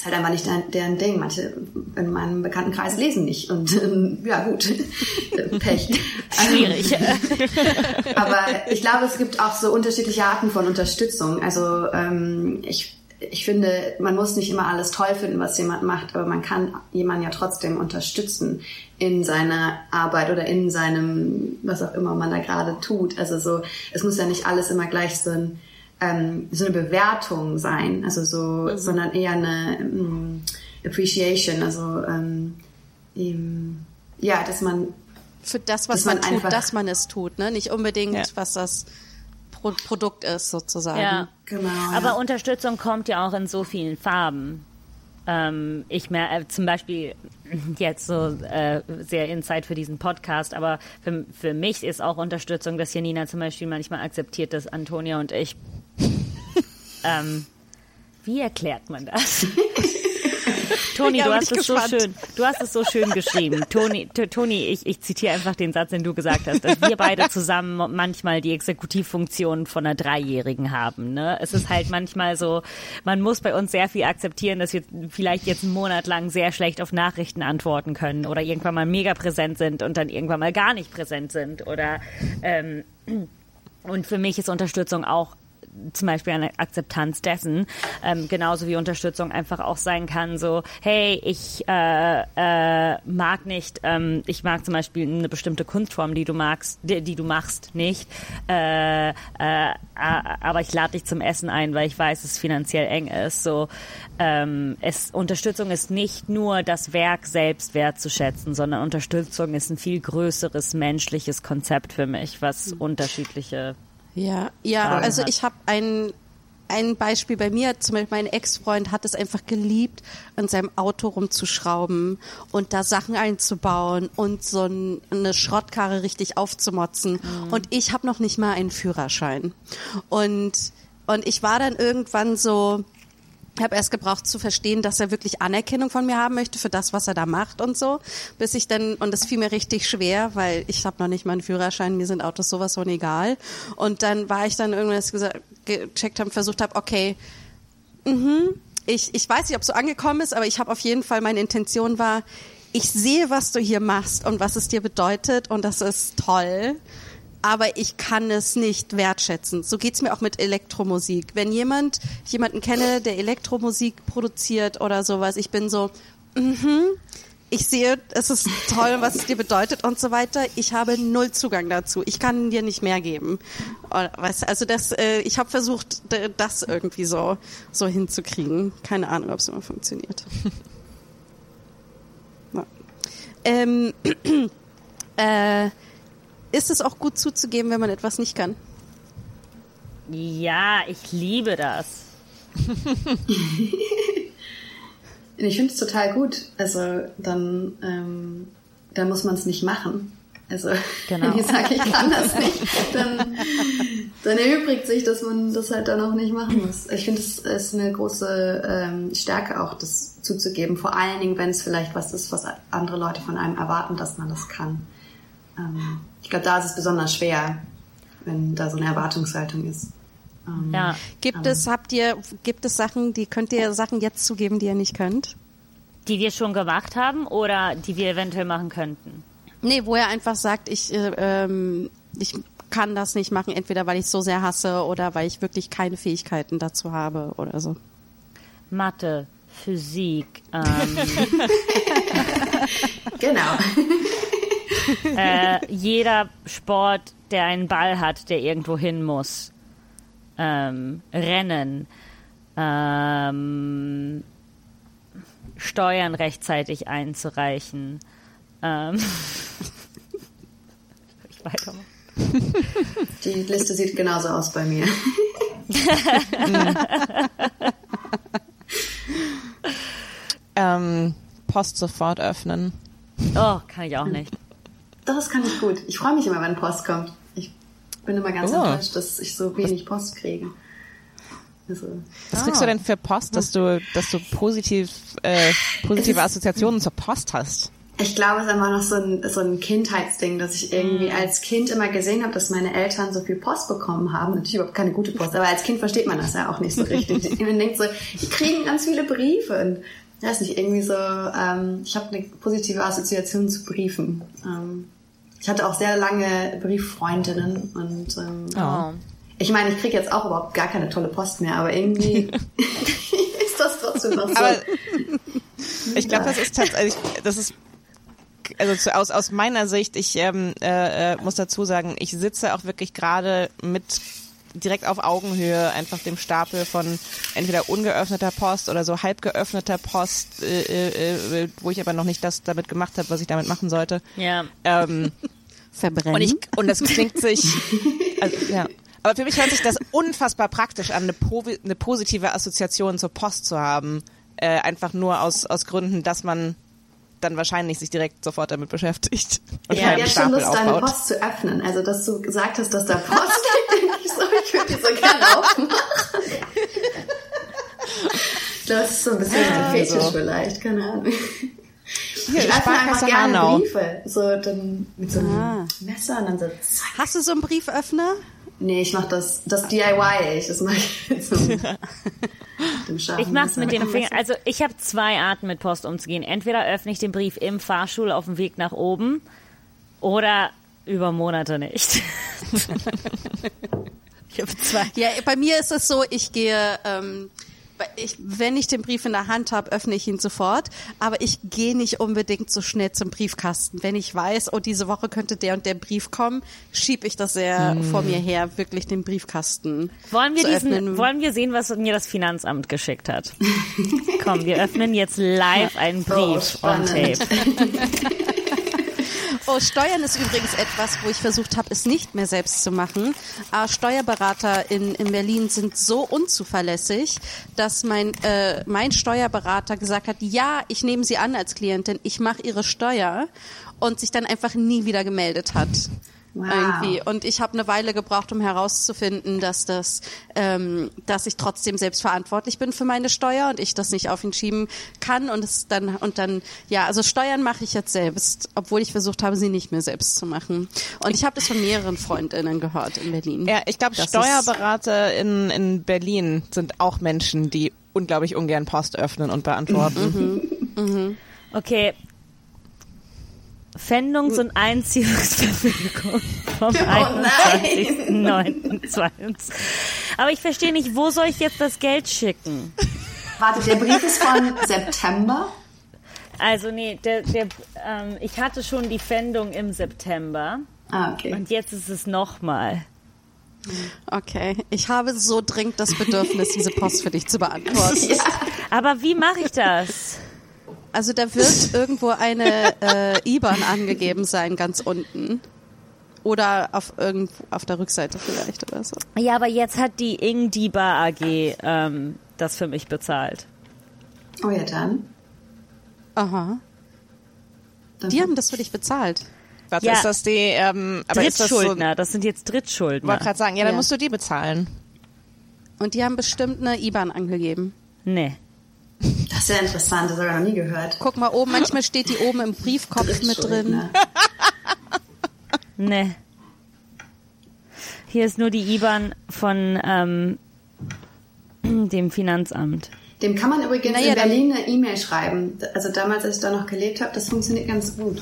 ist halt einfach nicht deren, Ding. Manche in meinem Bekanntenkreis lesen nicht und ähm, ja gut, <laughs> Pech. Schwierig. <laughs> Aber ich glaube, es gibt auch so unterschiedliche Arten von Unterstützung. Also ähm, ich, ich finde, man muss nicht immer alles toll finden, was jemand macht, aber man kann jemanden ja trotzdem unterstützen in seiner Arbeit oder in seinem, was auch immer man da gerade tut. Also so, es muss ja nicht alles immer gleich so ein ähm, so eine Bewertung sein, also so, sondern eher eine ähm, Appreciation, also ähm, eben, ja, dass man Für das, was man, man tut, einfach- dass man es tut, ne? Nicht unbedingt, Ja. was das Pro Produkt ist, sozusagen. Ja. genau. Aber ja. Unterstützung kommt ja auch in so vielen Farben. Ähm, ich mer äh, zum Beispiel jetzt so äh, sehr Insight für diesen Podcast, aber für, für mich ist auch Unterstützung, dass Janina zum Beispiel manchmal akzeptiert, dass Antonia und ich. <laughs> ähm, wie erklärt man das? <laughs> Toni, du hast es so gespannt. schön, du hast es so schön geschrieben. <laughs> Toni, Toni, ich, ich zitiere einfach den Satz, den du gesagt hast, dass wir beide zusammen manchmal die Exekutivfunktion von einer Dreijährigen haben. Ne? Es ist halt manchmal so, man muss bei uns sehr viel akzeptieren, dass wir vielleicht jetzt einen Monat lang sehr schlecht auf Nachrichten antworten können oder irgendwann mal mega präsent sind und dann irgendwann mal gar nicht präsent sind oder ähm, und für mich ist Unterstützung auch zum Beispiel eine Akzeptanz dessen, ähm, genauso wie Unterstützung einfach auch sein kann, so, hey, ich äh, äh, mag nicht, ähm, ich mag zum Beispiel eine bestimmte Kunstform, die du magst, die, die du machst, nicht, äh, äh, aber ich lade dich zum Essen ein, weil ich weiß, dass es finanziell eng ist. So, ähm, es, Unterstützung ist nicht nur das Werk selbst wertzuschätzen, sondern Unterstützung ist ein viel größeres menschliches Konzept für mich, was unterschiedliche Ja, ja, also ich habe ein ein Beispiel bei mir, zum Beispiel mein Ex-Freund hat es einfach geliebt, an seinem Auto rumzuschrauben und da Sachen einzubauen und so ein, eine Schrottkarre richtig aufzumotzen. Und ich habe noch nicht mal einen Führerschein. Und, und ich war dann irgendwann so, habe erst gebraucht zu verstehen, dass er wirklich Anerkennung von mir haben möchte für das, was er da macht und so, bis ich dann und das fiel mir richtig schwer, weil ich habe noch nicht mal einen Führerschein, mir sind Autos sowas von egal. Und dann war ich dann irgendwann, ich gesagt, gecheckt habe, versucht habe, okay, mhm, ich ich weiß nicht, ob so angekommen ist, aber ich habe auf jeden Fall meine Intention war, ich sehe, was du hier machst und was es dir bedeutet und das ist toll aber ich kann es nicht wertschätzen. So geht's mir auch mit Elektromusik. Wenn jemand, ich jemanden kenne, der Elektromusik produziert oder sowas, ich bin so, mhm, ich sehe, es ist toll, was es dir bedeutet und so weiter. Ich habe null Zugang dazu. Ich kann dir nicht mehr geben. Oder, Weißt, du, also das, äh, ich habe versucht, das irgendwie so so hinzukriegen. Keine Ahnung, ob es immer funktioniert. <laughs> Ja. Ähm, <clears throat> äh, ist es auch gut zuzugeben, wenn man etwas nicht kann? Ja, ich liebe das. <laughs> Ich finde es total gut. Also dann, ähm, dann muss man es nicht machen. Also Genau. wenn ich sage, ich kann das nicht, dann, dann erübrigt sich, dass man das halt dann auch nicht machen muss. Ich finde, es ist eine große ähm, Stärke auch, das zuzugeben. Vor allen Dingen, wenn es vielleicht was ist, was andere Leute von einem erwarten, dass man das kann. Ähm, ich glaube, da ist es besonders schwer, wenn da so eine Erwartungshaltung ist. Ähm, Ja. Gibt Aber- es, habt ihr, gibt es Sachen, die könnt ihr Sachen jetzt zugeben, die ihr nicht könnt? Die wir schon gemacht haben oder die wir eventuell machen könnten? Nee, wo er einfach sagt, ich, äh, ähm, ich kann das nicht machen, entweder weil ich so sehr hasse oder weil ich wirklich keine Fähigkeiten dazu habe oder so. Mathe, Physik, ähm, <laughs> Genau. <laughs> <laughs> äh, jeder Sport, der einen Ball hat, der irgendwo hin muss. Ähm, Rennen, ähm, Steuern rechtzeitig einzureichen. Ähm, <laughs> ich weitermachen? Die Liste sieht genauso aus bei mir. <laughs> Ähm, Post sofort öffnen. Oh, kann ich auch nicht. Das kann ich gut. Ich freue mich immer, wenn Post kommt. Ich bin immer ganz Oh. enttäuscht, dass ich so wenig Post kriege. Also, Was kriegst du denn für Post, dass du, dass du positiv, äh, positive Assoziationen zur Post hast? ich glaube, es ist einfach noch so ein, so ein Kindheitsding, dass ich irgendwie als Kind immer gesehen habe, dass meine Eltern so viel Post bekommen haben. Natürlich überhaupt keine gute Post, aber als Kind versteht man das ja auch nicht so richtig. <laughs> Man denkt so, die kriegen ganz viele Briefe. Und ich weiß nicht, irgendwie so, ähm, ich habe eine positive Assoziation zu Briefen. Ähm, ich hatte auch sehr lange Brieffreundinnen und ähm, Oh. ich meine, ich kriege jetzt auch überhaupt gar keine tolle Post mehr, aber irgendwie <laughs> ist das trotzdem noch so. Aber ich glaube, das ist tatsächlich, das ist also zu, aus aus meiner Sicht, ich ähm, äh, äh, muss dazu sagen, ich sitze auch wirklich gerade mit direkt auf Augenhöhe einfach dem Stapel von entweder ungeöffneter Post oder so halb geöffneter Post, äh, äh, äh, wo ich aber noch nicht das damit gemacht habe, was ich damit machen sollte. Ja. Ähm, Verbrennen. und ich und das klingt sich <laughs> also, ja. Aber für mich hört sich das unfassbar praktisch an, eine, povi- eine positive Assoziation zur Post zu haben. Äh, einfach nur aus, aus Gründen, dass man dann wahrscheinlich sich direkt sofort damit beschäftigt. Und Ja, einen jetzt schon Stapel Lust, deine aufbaut. Post zu öffnen. Also, dass du gesagt hast, dass da Post <laughs> liegt, denke ich so, ich würde die so gerne aufmachen. Ich glaube, <laughs> das ist so ein bisschen ein Fetisch so. vielleicht, keine Ahnung. Hier, Ich öffne einfach gerne Hanau. Briefe. So dann mit so einem Ah. Messer und dann so zack. Hast du so einen Brieföffner? Nee, ich mach das, das DIY, ich. Das mache ich einem, <laughs> mit dem Ich mach's mit Messer. den Fingern. Also ich habe zwei Arten mit Post umzugehen. Entweder öffne ich den Brief im Fahrstuhl auf dem Weg nach oben oder über Monate nicht. <laughs> ich habe zwei. Ja, bei mir ist es so, ich gehe, ähm, ich, wenn ich den Brief in der Hand habe, öffne ich ihn sofort, aber ich gehe nicht unbedingt so schnell zum Briefkasten. Wenn ich weiß, oh, diese Woche könnte der und der Brief kommen, schiebe ich das sehr vor mir her, wirklich den Briefkasten Wollen wir diesen, öffnen. wollen wir sehen, was mir das Finanzamt geschickt hat? <laughs> Komm, wir öffnen jetzt live einen Brief on spannend. tape. <laughs> Oh, Steuern ist übrigens etwas, wo ich versucht habe, es nicht mehr selbst zu machen. Aber Steuerberater in, in Berlin sind so unzuverlässig, dass mein, äh, mein Steuerberater gesagt hat, ja, ich nehme Sie an als Klientin, ich mache Ihre Steuer und sich dann einfach nie wieder gemeldet hat. Wow. Irgendwie. Und ich habe eine Weile gebraucht, um herauszufinden, dass das, ähm, dass ich trotzdem selbst verantwortlich bin für meine Steuer und ich das nicht auf ihn schieben kann. Und es dann und dann, ja, also Steuern mache ich jetzt selbst, obwohl ich versucht habe, sie nicht mehr selbst zu machen. Und ich habe das von mehreren Freundinnen gehört in Berlin. Ja, ich glaube, Steuerberater in, in Berlin sind auch Menschen, die unglaublich ungern Post öffnen und beantworten. Okay. Fändungs- und Einziehungsverfügung vom nein. 21.09.22. Aber ich verstehe nicht, wo soll ich jetzt das Geld schicken? Warte, der Brief ist von September. Also nee, der, der, ähm, ich hatte schon die Fändung im September Ah, okay. und jetzt ist es nochmal. Okay, ich habe so dringend das Bedürfnis, diese Post für dich zu beantworten. <laughs> Ja. Aber wie mache ich das? Also da wird <laughs> irgendwo eine äh, IBAN angegeben sein, ganz unten. Oder auf irgendwo auf der Rückseite vielleicht oder so. Ja, aber jetzt hat die Ingdiba AG ähm, das für mich bezahlt. Oh ja, dann. Aha. dann Die haben das für dich bezahlt. Warte, Ja. ist das die, ähm, aber ist das so, Drittschuldner, das sind jetzt ich wollte Drittschuldner. gerade sagen, ja, dann Ja. musst du die bezahlen. Und die haben bestimmt eine IBAN angegeben. Nee. Das ist ja interessant, das habe ich noch nie gehört. Guck mal oben, manchmal steht die oben im Briefkopf mit drin. <laughs> Nee. Hier ist nur die IBAN von ähm, <clears throat> dem Finanzamt. Dem kann man übrigens Naja, in Berlin eine E-Mail schreiben. Also damals, als ich da noch gelebt habe, das funktioniert ganz gut.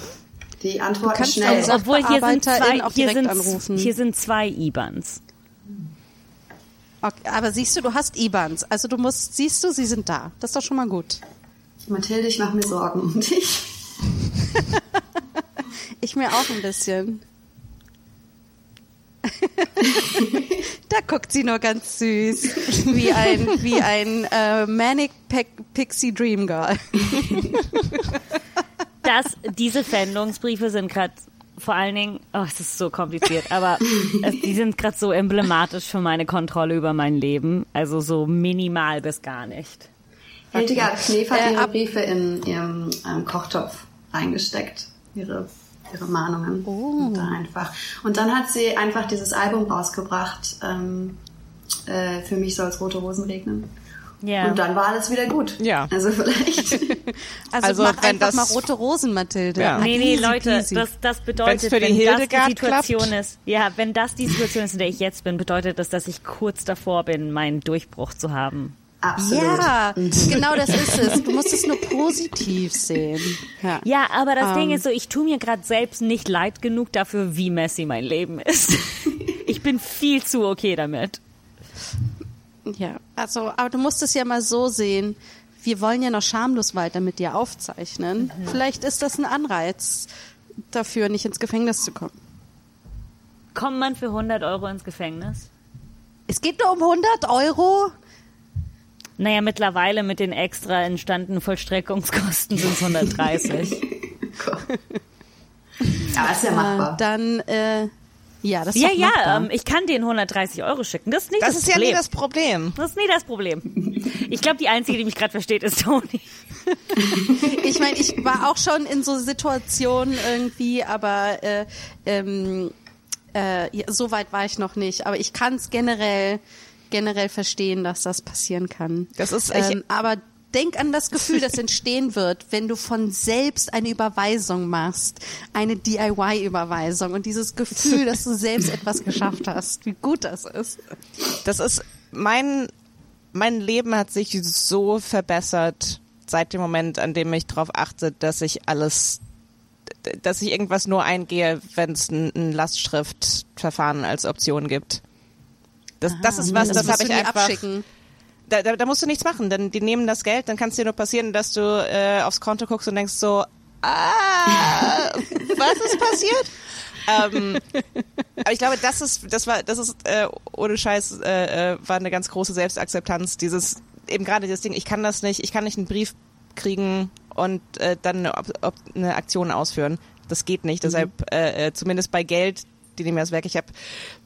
Die antworten kannst schnell. also- Obwohl hier sind zwei, hier sind, hier sind zwei IBANs. Okay, aber siehst du, du hast IBANs. Also du musst, siehst du, sie sind da. Das ist doch schon mal gut. Mathilde, ich mache mir Sorgen um dich. <laughs> Ich mir auch ein bisschen. <laughs> da guckt sie nur ganz süß. Wie ein, wie ein äh, Manic Pe Pixie Dream Girl. Das, diese Fändungsbriefe sind gerade vor allen Dingen, oh, es ist so kompliziert, aber es, die sind gerade so emblematisch für meine Kontrolle über mein Leben. Also so minimal bis gar nicht. Hildegard Knef hat Äh, ihre Briefe in ihrem ähm, Kochtopf reingesteckt. Ihre ihre Mahnungen. Und dann einfach. Und dann hat sie einfach dieses Album rausgebracht. Ähm, äh, für mich soll es rote Rosen regnen. Ja. Und dann war alles wieder gut. Ja. Also vielleicht. <laughs> Also, Also, mach wenn einfach das- mal rote Rosen, Mathilde. Ja. Nee, nee, Easy Leute, peasy. das, das bedeutet, wenn das die Hildegard Situation klappt. ist, ja, wenn das die Situation ist, in der ich jetzt bin, bedeutet das, dass ich kurz davor bin, meinen Durchbruch zu haben. Absolut. Ja, <laughs> genau das ist es. Du musst es nur positiv sehen. Ja. Ja, aber das Ähm. Ding ist so, ich tue mir gerade selbst nicht leid genug dafür, wie messy mein Leben ist. <laughs> ich bin viel zu okay damit. Ja, also, aber du musst es ja mal so sehen. Wir wollen ja noch schamlos weiter mit dir aufzeichnen. Vielleicht ist das ein Anreiz dafür, nicht ins Gefängnis zu kommen. Kommt man für 100 Euro ins Gefängnis? Es geht nur um 100 Euro. Naja, mittlerweile mit den extra entstandenen Vollstreckungskosten sind es 130. Ja, ist ja Äh, machbar. dann, äh, ja, das ist ja, ja, ähm, ich kann den 130 Euro schicken. Das ist nicht Das das, ist ja Problem. nie das Problem. das ist nie das Problem. Ich glaube, die Einzige, die mich gerade versteht, ist Toni. <laughs> Ich meine, ich war auch schon in so Situationen irgendwie, aber äh, ähm, äh, ja, so weit war ich noch nicht. Aber ich kann es generell generell verstehen, dass das passieren kann. Das ist- ich- ähm, aber denk an das Gefühl, das entstehen wird, wenn du von selbst eine Überweisung machst, eine DIY-Überweisung und dieses Gefühl, dass du selbst etwas geschafft hast, wie gut das ist. Das ist mein mein Leben hat sich so verbessert seit dem Moment, an dem ich darauf achte, dass ich alles, dass ich irgendwas nur eingehe, wenn es ein, ein Lastschriftverfahren als Option gibt. Das, das ist was, das, musst habe ich einfach. abschicken. Da, da, da musst du nichts machen, denn die nehmen das Geld, dann kann es dir nur passieren, dass du äh, aufs Konto guckst und denkst so, ah, <laughs> was ist passiert? ähm, aber ich glaube, das ist, das war, das ist äh, ohne Scheiß äh, äh, war eine ganz große Selbstakzeptanz. Dieses eben gerade dieses Ding, ich kann das nicht, ich kann nicht einen Brief kriegen und äh, dann eine, eine Aktion ausführen. Das geht nicht. Deshalb äh, äh, zumindest bei Geld, die nehmen mir das weg. Ich habe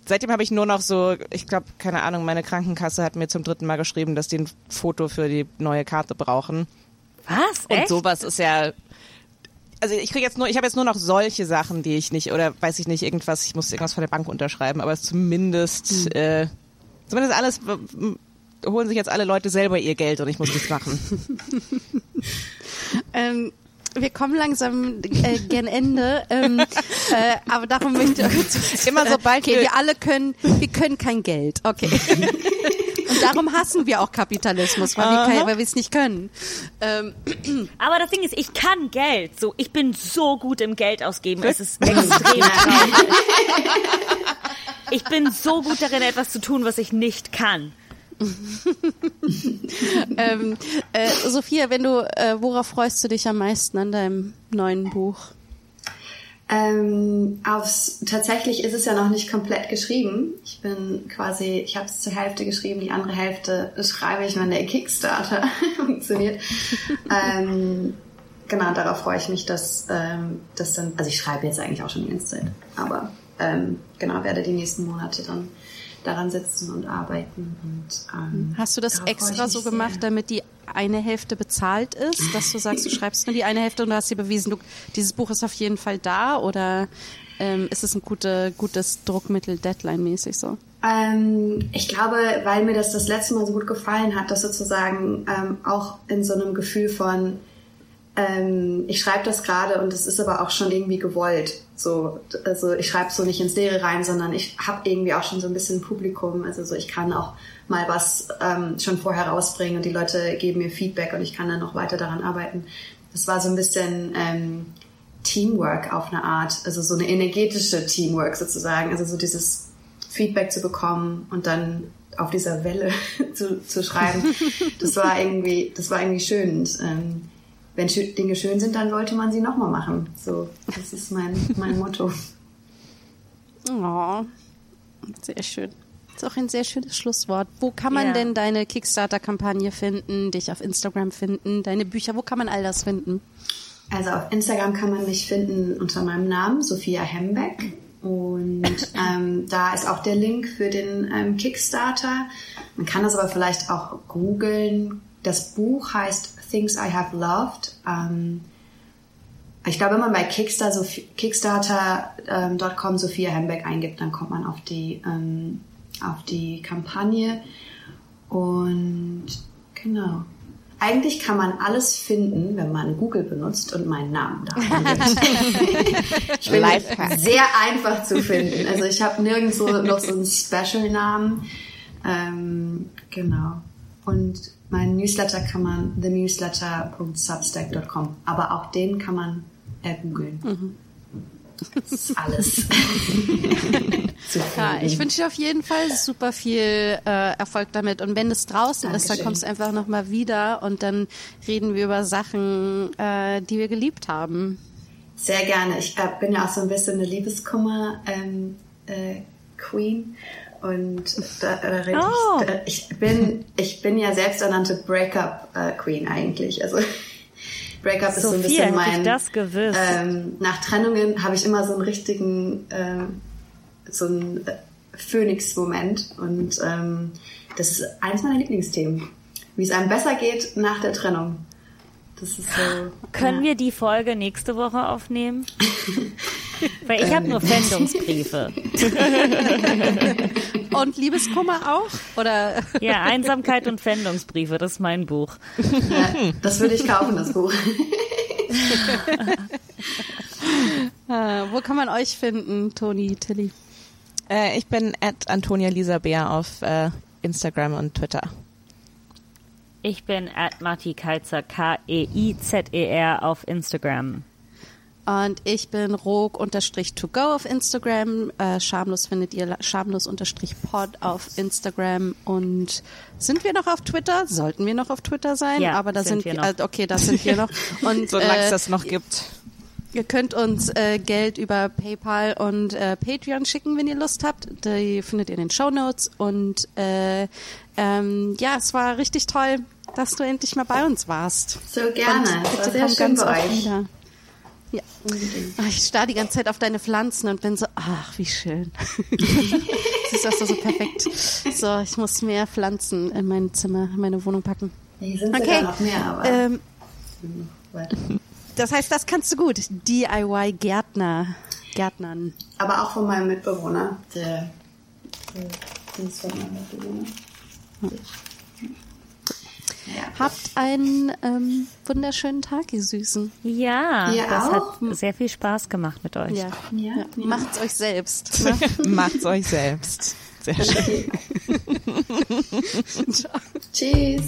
seitdem habe ich nur noch so, ich glaube, keine Ahnung, meine Krankenkasse hat mir zum dritten Mal geschrieben, dass die ein Foto für die neue Karte brauchen. Was? Und Echt? sowas ist ja. Also ich kriege jetzt nur, ich habe jetzt nur noch solche Sachen, die ich nicht, oder weiß ich nicht, irgendwas, ich muss irgendwas von der Bank unterschreiben, aber zumindest, äh, zumindest alles holen sich jetzt alle Leute selber ihr Geld und ich muss nichts machen. <laughs> Ähm, wir kommen langsam äh, gen Ende, ähm, äh, aber darum möchte ich <laughs> Immer sobald okay, wir- wir alle können, wir können kein Geld, okay. <laughs> Und darum hassen wir auch Kapitalismus, weil wir, es nicht können. Ähm, <clears throat> Aber das Ding ist, ich kann Geld. So, ich bin so gut im Geld ausgeben. Es ist extrem. <laughs> Ich bin so gut darin, etwas zu tun, was ich nicht kann. <laughs> ähm, äh, Sophia, wenn du, äh, worauf freust du dich am meisten an deinem neuen Buch? Ähm, aufs, tatsächlich ist es ja noch nicht komplett geschrieben. Ich bin quasi, ich habe es zur Hälfte geschrieben, die andere Hälfte schreibe ich, wenn der Kickstarter <laughs> funktioniert. ähm, genau, darauf freue ich mich, dass ähm, das dann, also ich schreibe jetzt eigentlich auch schon die ganze Zeit, aber ähm, genau, werde die nächsten Monate dann daran sitzen und arbeiten. Und, ähm, Hast du das extra so mich sehr. gemacht, damit die eine Hälfte bezahlt ist, dass du sagst, du <laughs> schreibst nur die eine Hälfte und du hast dir bewiesen, du, dieses Buch ist auf jeden Fall da oder ähm, ist es ein gute, gutes Druckmittel, Deadline-mäßig so? Ähm, ich glaube, weil mir das das letzte Mal so gut gefallen hat, dass sozusagen ähm, auch in so einem Gefühl von, ähm, ich schreibe das gerade und es ist aber auch schon irgendwie gewollt. So, also ich schreibe so nicht ins Leere rein, sondern ich habe irgendwie auch schon so ein bisschen Publikum. Also so, ich kann auch mal was ähm, schon vorher rausbringen und die Leute geben mir Feedback und ich kann dann noch weiter daran arbeiten. Das war so ein bisschen ähm, Teamwork auf eine Art, also so eine energetische Teamwork sozusagen. Also so dieses Feedback zu bekommen und dann auf dieser Welle <laughs> zu, zu schreiben. <laughs> Das war irgendwie, das war irgendwie schön. Und, ähm, wenn Dinge schön sind, dann sollte man sie nochmal machen. So, das ist mein, mein Motto. Oh, sehr schön. ist auch ein sehr schönes Schlusswort. Wo kann man Ja. denn deine Kickstarter-Kampagne finden, dich auf Instagram finden, deine Bücher, wo kann man all das finden? Also auf Instagram kann man mich finden unter meinem Namen, Sophia Hembeck. Und <laughs> ähm, da ist auch der Link für den ähm, Kickstarter. Man kann das aber vielleicht auch googeln. Das Buch heißt Things I Have Loved. Ähm, Ich glaube, wenn man bei Kickstarter, so, Kickstarter.com Sophia Hembeck eingibt, dann kommt man auf die, ähm, auf die Kampagne. Und genau. Eigentlich kann man alles finden, wenn man Google benutzt und meinen Namen da eingibt. <laughs> ich bin Lifehack. sehr einfach zu finden. Also ich habe nirgendwo noch so einen Special-Namen. Ähm, genau. Und meinen Newsletter kann man thenewsletter.substack.com. Aber auch den kann man äh, googeln. Das ist alles. <laughs> Ja, ich wünsche dir auf jeden Fall super viel äh, Erfolg damit. Und wenn es draußen ist, dann Dankeschön. kommst du einfach nochmal wieder und dann reden wir über Sachen, äh, die wir geliebt haben. Sehr gerne. Ich äh, bin ja auch so ein bisschen eine Liebeskummer ähm, äh, Queen und da, äh, red Oh. ich, da, ich bin ich bin ja selbsternannte Breakup äh, Queen eigentlich. Also <laughs> Breakup ist so ein bisschen mein ich das gewusst. ähm, nach Trennungen habe ich immer so einen richtigen ähm, so einen äh, Phoenix-Moment und ähm, das ist eins meiner Lieblingsthemen. Wie es einem besser geht nach der Trennung. Das ist so. Können ja. wir die Folge nächste Woche aufnehmen? <laughs> Weil ich habe nur Fendungsbriefe. <laughs> Und Liebeskummer auch? Oder Ja, Einsamkeit und Fendungsbriefe, das ist mein Buch. Ja, das würde ich kaufen, das Buch. äh, <laughs> wo kann man euch finden, Toni, Tilly? Äh, ich bin at Antonia Lisa Bär auf äh, Instagram und Twitter. Ich bin at Marti Keizer, K-E-I-Z-E-R auf Instagram. Und ich bin rog-to-go auf Instagram. Äh, schamlos findet ihr schamlos-pod auf Instagram. Und sind wir noch auf Twitter? Sollten wir noch auf Twitter sein? Ja, Aber da sind sind, wir noch. Äh, okay, da sind wir noch. <laughs> Und Solange es äh, das noch gibt. Ihr könnt uns äh, Geld über PayPal und äh, Patreon schicken, wenn ihr Lust habt. Die findet ihr in den Show Notes. Und äh, ähm, ja, es war richtig toll, dass du endlich mal bei uns warst. So gerne. Und bitte sehr komm schön ganz bei oft euch. wieder. Ja. Ach, Ich starr die ganze Zeit auf deine Pflanzen und bin so, ach, wie schön. <laughs> Siehst du, das ist so perfekt. So, ich muss mehr Pflanzen in mein Zimmer, in meine Wohnung packen. Hier sind Okay. noch mehr, aber Ähm, weiter. das heißt, das kannst du gut. DIY Gärtner. Gärtnern. Aber auch von meinem Mitbewohner, der, der das ist von meinem Mitbewohner. Ja. Habt einen ähm, wunderschönen Tag, ihr Süßen. Ja, Ihr das auch? hat sehr viel Spaß gemacht mit euch. Ja. Ja, ja. ja. Macht's euch selbst. Ne? <laughs> Macht's euch selbst. Sehr schön. <laughs> Tschüss.